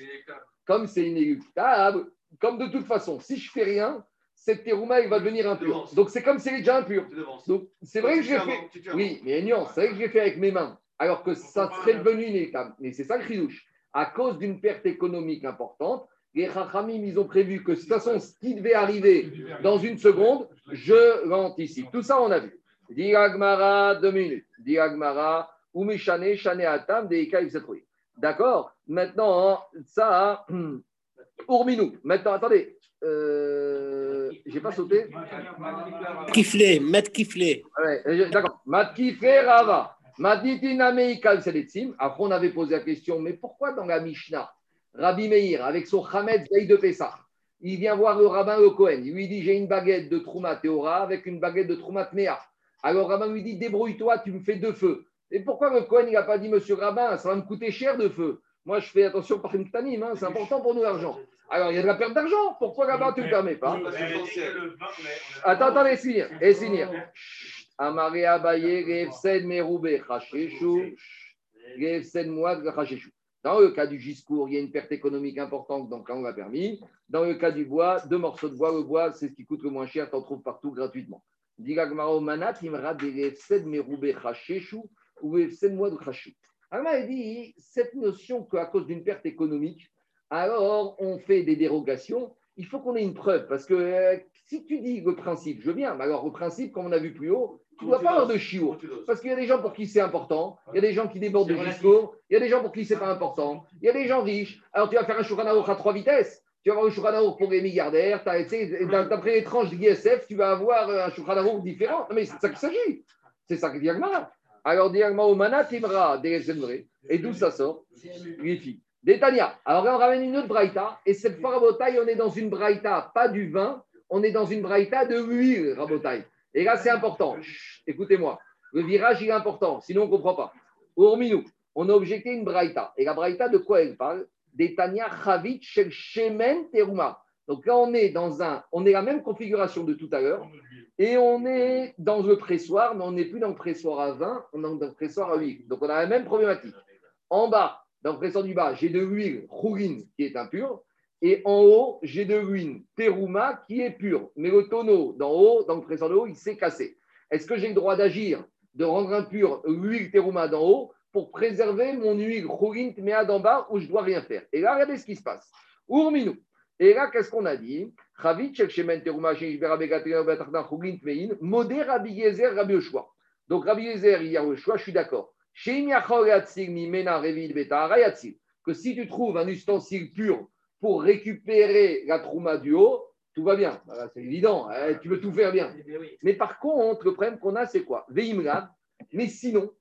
comme c'est inéluctable, comme de toute façon, si je fais rien, cette terouma, il va devenir impur. Donc c'est comme si elle est déjà impure. Donc c'est vrai que je l'ai fait. Oui, mais une nuance. C'est vrai que je l'ai fait avec mes mains, alors que ça serait devenu inéluctable. Mais c'est ça le chidouche. À cause d'une perte économique importante, les Chachamim, ils ont prévu que de toute façon, ce qui devait arriver dans une seconde, je l'anticipe. Tout ça, on a vu. Diagmara, deux minutes. Diagmara, Umishane, Shane Atam. D'accord Maintenant, ça, Urminou. Maintenant, attendez. Euh, J'ai pas sauté Kiflé, Matt Kiflé. Ouais, D'accord. Matkifé Rava. Après, on avait posé la question, mais pourquoi dans la Mishnah, Rabbi Meir, avec son Hamed veille de Pessah, il vient voir le rabbin le Cohen. Il lui dit J'ai une baguette de Trouma Théora avec une baguette de Trouma Tmea. Alors, le rabbin lui dit Débrouille-toi, tu me fais deux feux. Et pourquoi le Cohen, il n'a pas dit Monsieur rabbin, ça va me coûter cher de feu Moi, je fais attention par une tanim, hein, c'est important pour nous l'argent. Alors, il y a de la perte d'argent. Pourquoi là-bas, tu ne le permets pas Attends, attends, laisse finir. Amaré Abaye, Mouad. Dans le cas du giscourt, il y a une perte économique importante, donc là, on l'a permis. Dans le cas du bois, deux morceaux de bois, le bois, c'est ce qui coûte le moins cher, tu en trouves partout gratuitement. Digagmaro Manat, Imra, ou Mouad, dit cette notion qu'à cause d'une perte économique, alors on fait des dérogations il faut qu'on ait une preuve. Parce que euh, si tu dis le principe, je bien, mais alors le principe, comme on a vu plus haut, tu ne dois pas avoir de chiot. Parce qu'il y a des gens pour qui c'est important, il y a des gens qui débordent de discours, il y a des gens pour qui c'est pas important, il y a des gens riches. Alors tu vas faire un Shuranaour à trois vitesses. Tu vas avoir un Shuranaour pour les milliardaires, d'après les tranches de l'ISF, tu vas avoir un Shuranaour différent. Non, mais c'est ça qu'il s'agit. C'est ça que dit Agmara. Alors, dit Agmara, Omana, Timra. Et d'où ça sort? Les filles. Détania. Alors on ramène une autre braïta. Et cette fois, Rabotaï, on est dans une braïta, pas du vin, on est dans une braïta de huile, Rabotaï. Et là, c'est important. Écoutez-moi. Le virage, il est important. Sinon, on ne comprend pas. Urminou, on a objecté une braïta. Et la braïta, de quoi elle parle? Détania, Chavit, Shel Shemen, Teruma. Donc là, on est dans un. On est la même configuration de tout à l'heure. Et on est dans le pressoir, mais on n'est plus dans le pressoir à vin, on est dans le pressoir à huile. Donc on a la même problématique. En bas, dans le pressoir du bas, j'ai de l'huile rougine qui est impure. Et en haut, j'ai de l'huile terouma qui est pure. Mais le tonneau d'en haut, dans le pressoir de haut, il s'est cassé. Est-ce que j'ai le droit d'agir, de rendre impure l'huile terouma d'en haut pour préserver mon huile rougine tméa d'en bas où je dois rien faire? Et là, regardez ce qui se passe. Urminou. Et là, qu'est-ce qu'on a dit? Donc Rabbi Yezer, il y a Yoshua, je suis d'accord. Que si tu trouves un ustensile pur pour récupérer la trouma du haut, tout va bien. Voilà, c'est évident, hein, tu veux tout faire bien. Mais par contre, le problème qu'on a, c'est quoi? Mais sinon,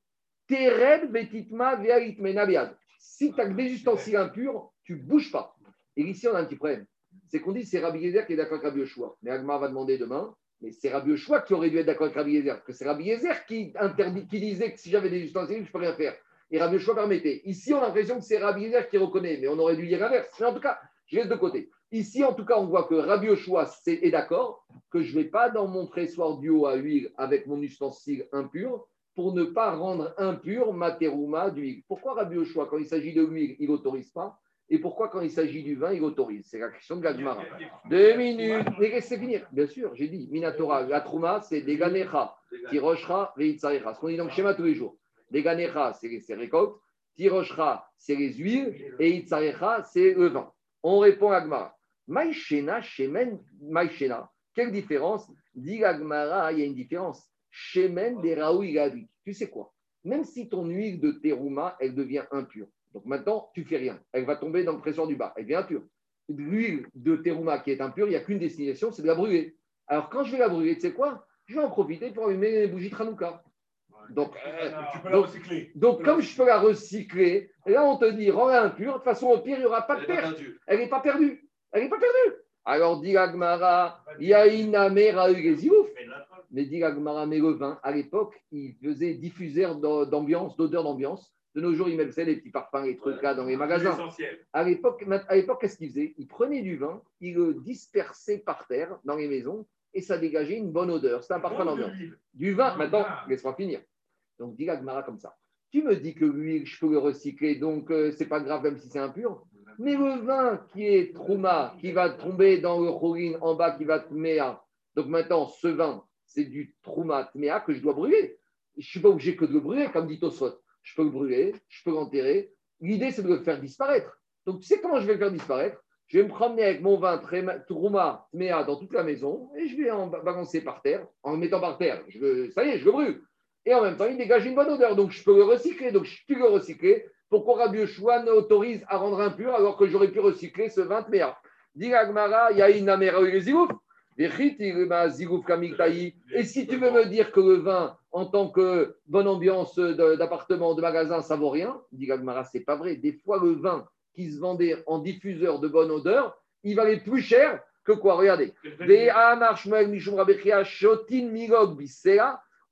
Tered betitma vealitmena bead. Si tu as des ustensiles impurs, tu bouges pas. Et ici, on a un petit problème. C'est qu'on dit c'est Rabbi Yezer qui est d'accord avec Rabbi Yoshua. Mais Agmar va demander demain, mais c'est Rabbi Yoshua qui aurait dû être d'accord avec Rabbi Yezer. Parce que c'est Rabbi Yezer qui, interdit, qui disait que si j'avais des ustensiles, je ne peux rien faire. Et Rabbi Yoshua permettait. Ici, on a l'impression que c'est Rabbi Yezer qui reconnaît, mais on aurait dû dire l'inverse. Mais en tout cas, je laisse de côté. Ici, en tout cas, on voit que Rabbi Yoshua c'est- est d'accord que je ne vais pas dans mon pressoir du haut à huile avec mon ustensile impur pour ne pas rendre impur ma terouma d'huile. Pourquoi Rabbi Yoshua, quand il s'agit de l'huile, il n'autorise pas? Et pourquoi, quand il s'agit du vin, il autorise? C'est la question de la Gemara. Deux minutes. Laissez finir. Bien sûr, j'ai dit. Minatora, la trouma, c'est des ganecha, tiroshra, veitzarecha. Ce qu'on dit dans le schéma tous les jours. Des ganecha, c'est les récoltes. Tiroshra, c'est les huiles. Et itzarecha, c'est le vin. On répond à Gmara. Maïchena, shemen, maïchena. Quelle différence? Dit la Gemara, il y a une différence. Shemen des raoui. Tu sais quoi? Même si ton huile de terouma, elle devient impure. Donc maintenant, tu fais rien. Elle va tomber dans le pressoir du bas. Elle devient impure. L'huile de terouma qui est impure, il n'y a qu'une destination, c'est de la brûler. Alors quand je vais la brûler, tu sais quoi? Je vais en profiter pour allumer les bougies de Hanouka. Donc, euh, Tu peux la donc, recycler. donc, comme je peux la recycler, là on te dit rends-la impure. De toute façon, au pire, il n'y aura pas de perte. Elle n'est pas perdue. Elle n'est pas perdue. Alors dit Agmara, Yaïna Mera Ugezilouf. Mais dit Agmara, mais le vin, à l'époque, il faisait diffuseur d'am- d'ambiance, d'odeur d'ambiance. De nos jours, ils mettent les petits parfums, les trucs là dans les magasins. Essentiel. À l'époque, à l'époque, qu'est-ce qu'ils faisaient? Ils prenaient du vin, ils le dispersaient par terre dans les maisons et ça dégageait une bonne odeur. C'était un parfum d'ambiance. Du vin, Ah, maintenant, laisse-moi finir. Donc, dit Agmara comme ça. Tu me dis que l'huile, je peux le recycler, donc euh, c'est pas grave même si c'est impur. Mais le vin qui est trouma, qui va tomber dans le choline en bas, qui va tméa. Donc maintenant, ce vin, c'est du trouma tméa que je dois brûler. Je suis pas obligé que de le brûler, comme dit Tosfot. Je peux le brûler, je peux l'enterrer. L'idée, c'est de le faire disparaître. Donc, tu sais comment je vais le faire disparaître? Je vais me promener avec mon vin trouma tméa dans toute la maison et je vais en ba- balancer par terre. En le mettant par terre, je veux, ça y est, je le brûle. Et en même temps, il dégage une bonne odeur. Donc, je peux le recycler. Donc, je peux le recycler. Pourquoi Rabbi Yoshua n'autorise à rendre impur alors que j'aurais pu recycler ce 20 méa Dit Agmara, il y a une améra et si tu veux me dire que le vin, en tant que bonne ambiance d'appartement, de magasin, ça vaut rien, dit Agmara, c'est pas vrai. Des fois, le vin qui se vendait en diffuseur de bonne odeur, il valait plus cher que quoi? Regardez.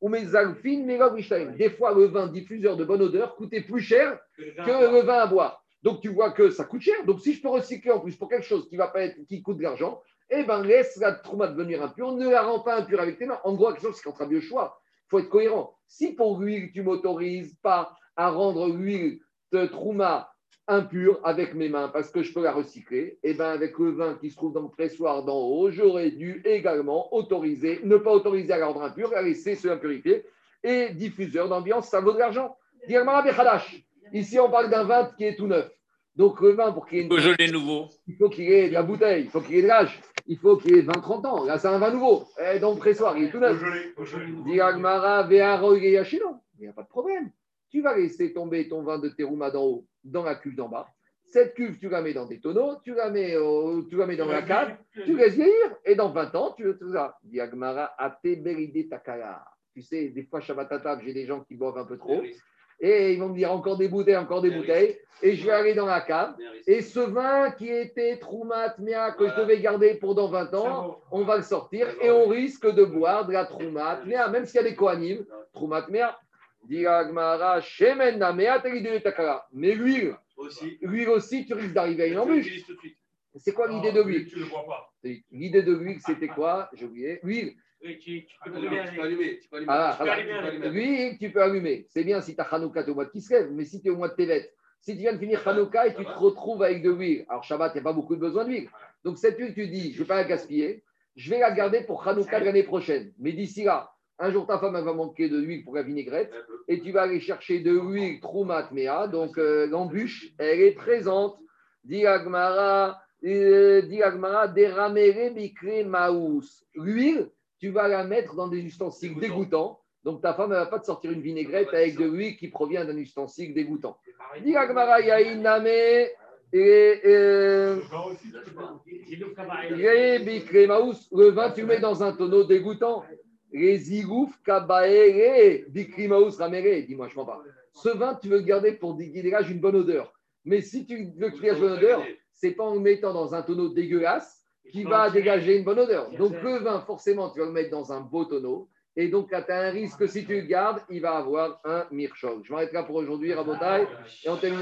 Des ou Milog Mishtaim. Des fois, le vin diffuseur de bonne odeur coûtait plus cher que le vin à boire. Donc, tu vois que ça coûte cher. Donc, si je peux recycler en plus pour quelque chose qui, va pas être, qui coûte de l'argent, eh ben, laisse la trouma devenir impure. Ne la rends pas impure avec tes mains. En gros, la question, c'est qu'entre un choix. Il faut être cohérent. Si pour l'huile, tu m'autorises pas à rendre l'huile de trouma impure avec mes mains parce que je peux la recycler, et ben avec le vin qui se trouve dans le pressoir d'en haut, j'aurais dû également autoriser, ne pas autoriser à la rendre impure, à laisser se impurifier. Et diffuseur d'ambiance, ça vaut de l'argent. Ici, on parle d'un vin qui est tout neuf. Donc le vin, pour qu'il ait une nouveau. il faut qu'il ait de la bouteille, il faut qu'il ait de l'âge, il faut qu'il ait 20-30 ans. Là, c'est un vin nouveau. Eh, dans le pressoir, il est tout neuf. Il n'y a pas de problème. Tu vas laisser tomber ton vin de terouma d'en haut dans la cuve d'en bas. Cette cuve, tu la mets dans des tonneaux, tu la mets, au- tu la mets dans la cave, tu laisses vieillir, et dans 20 ans, tu veux tout ça. Dit Agmara, Ate Beride Takara. Tu sais, des fois, Shabbat j'ai des gens qui boivent un peu trop, et ils vont me dire encore des bouteilles, encore des bouteilles, et je vais aller dans la cave. Et ce vin qui était Troumat Mea, que je devais garder pour dans 20 ans, on va le sortir. Et on risque de boire de la Troumat Mea, même s'il y a des Kohanim, Troumat Mea. Mais l'huile, Aussi. l'huile aussi, tu risques d'arriver à une embûche. C'est quoi l'idée de l'huile Tu ne le vois pas. L'idée de l'huile, c'était quoi J'ai oublié. L'huile, Oui, tu, tu Tu peux allumer. avec. Tu peux allumer. Ah, Tu peux ah, allumer avec. l'huile, tu peux allumer. C'est bien si tu as Hanouka, tu es au mois de Kislev, mais si tu es au mois de Tevet, si tu viens de finir Hanouka et tu te retrouves avec de l'huile, alors Shabbat, n'y a pas beaucoup de besoin d'huile. Donc cette huile, tu dis, je ne vais pas la gaspiller, je vais la garder pour Hanouka de l'année prochaine. Mais d'ici là, un jour ta femme elle va manquer de l'huile pour la vinaigrette et tu vas aller chercher de l'huile Troumat Mea, donc euh, l'embûche, elle est présente. Dit Agmara, euh, dit Agmara, Deramere Bikre Maus. L'huile, tu vas la mettre dans des ustensiles dégoûtants. Donc ta femme ne va pas te sortir une vinaigrette avec de l'huile qui provient d'un ustensile dégoûtant. Dit Agmara, Yainame, et. euh, Le vin aussi, tu le vin, le mets dans un tonneau dégoûtant. Les kabaere, Bikre Maus, ramere. Dis-moi, je ne pas. Ce vin, tu veux le garder pour qu'il dégage une bonne odeur. Mais si tu veux qu'il dégage une bonne odeur, c'est pas en le mettant dans un tonneau dégueulasse qui va dégager une bonne odeur. Donc le vin, forcément, tu vas le mettre dans un beau tonneau. Et donc, tu as un risque que si tu le gardes, il va avoir un mirchol. Je m'arrête là pour aujourd'hui, Rabotai, et on termine.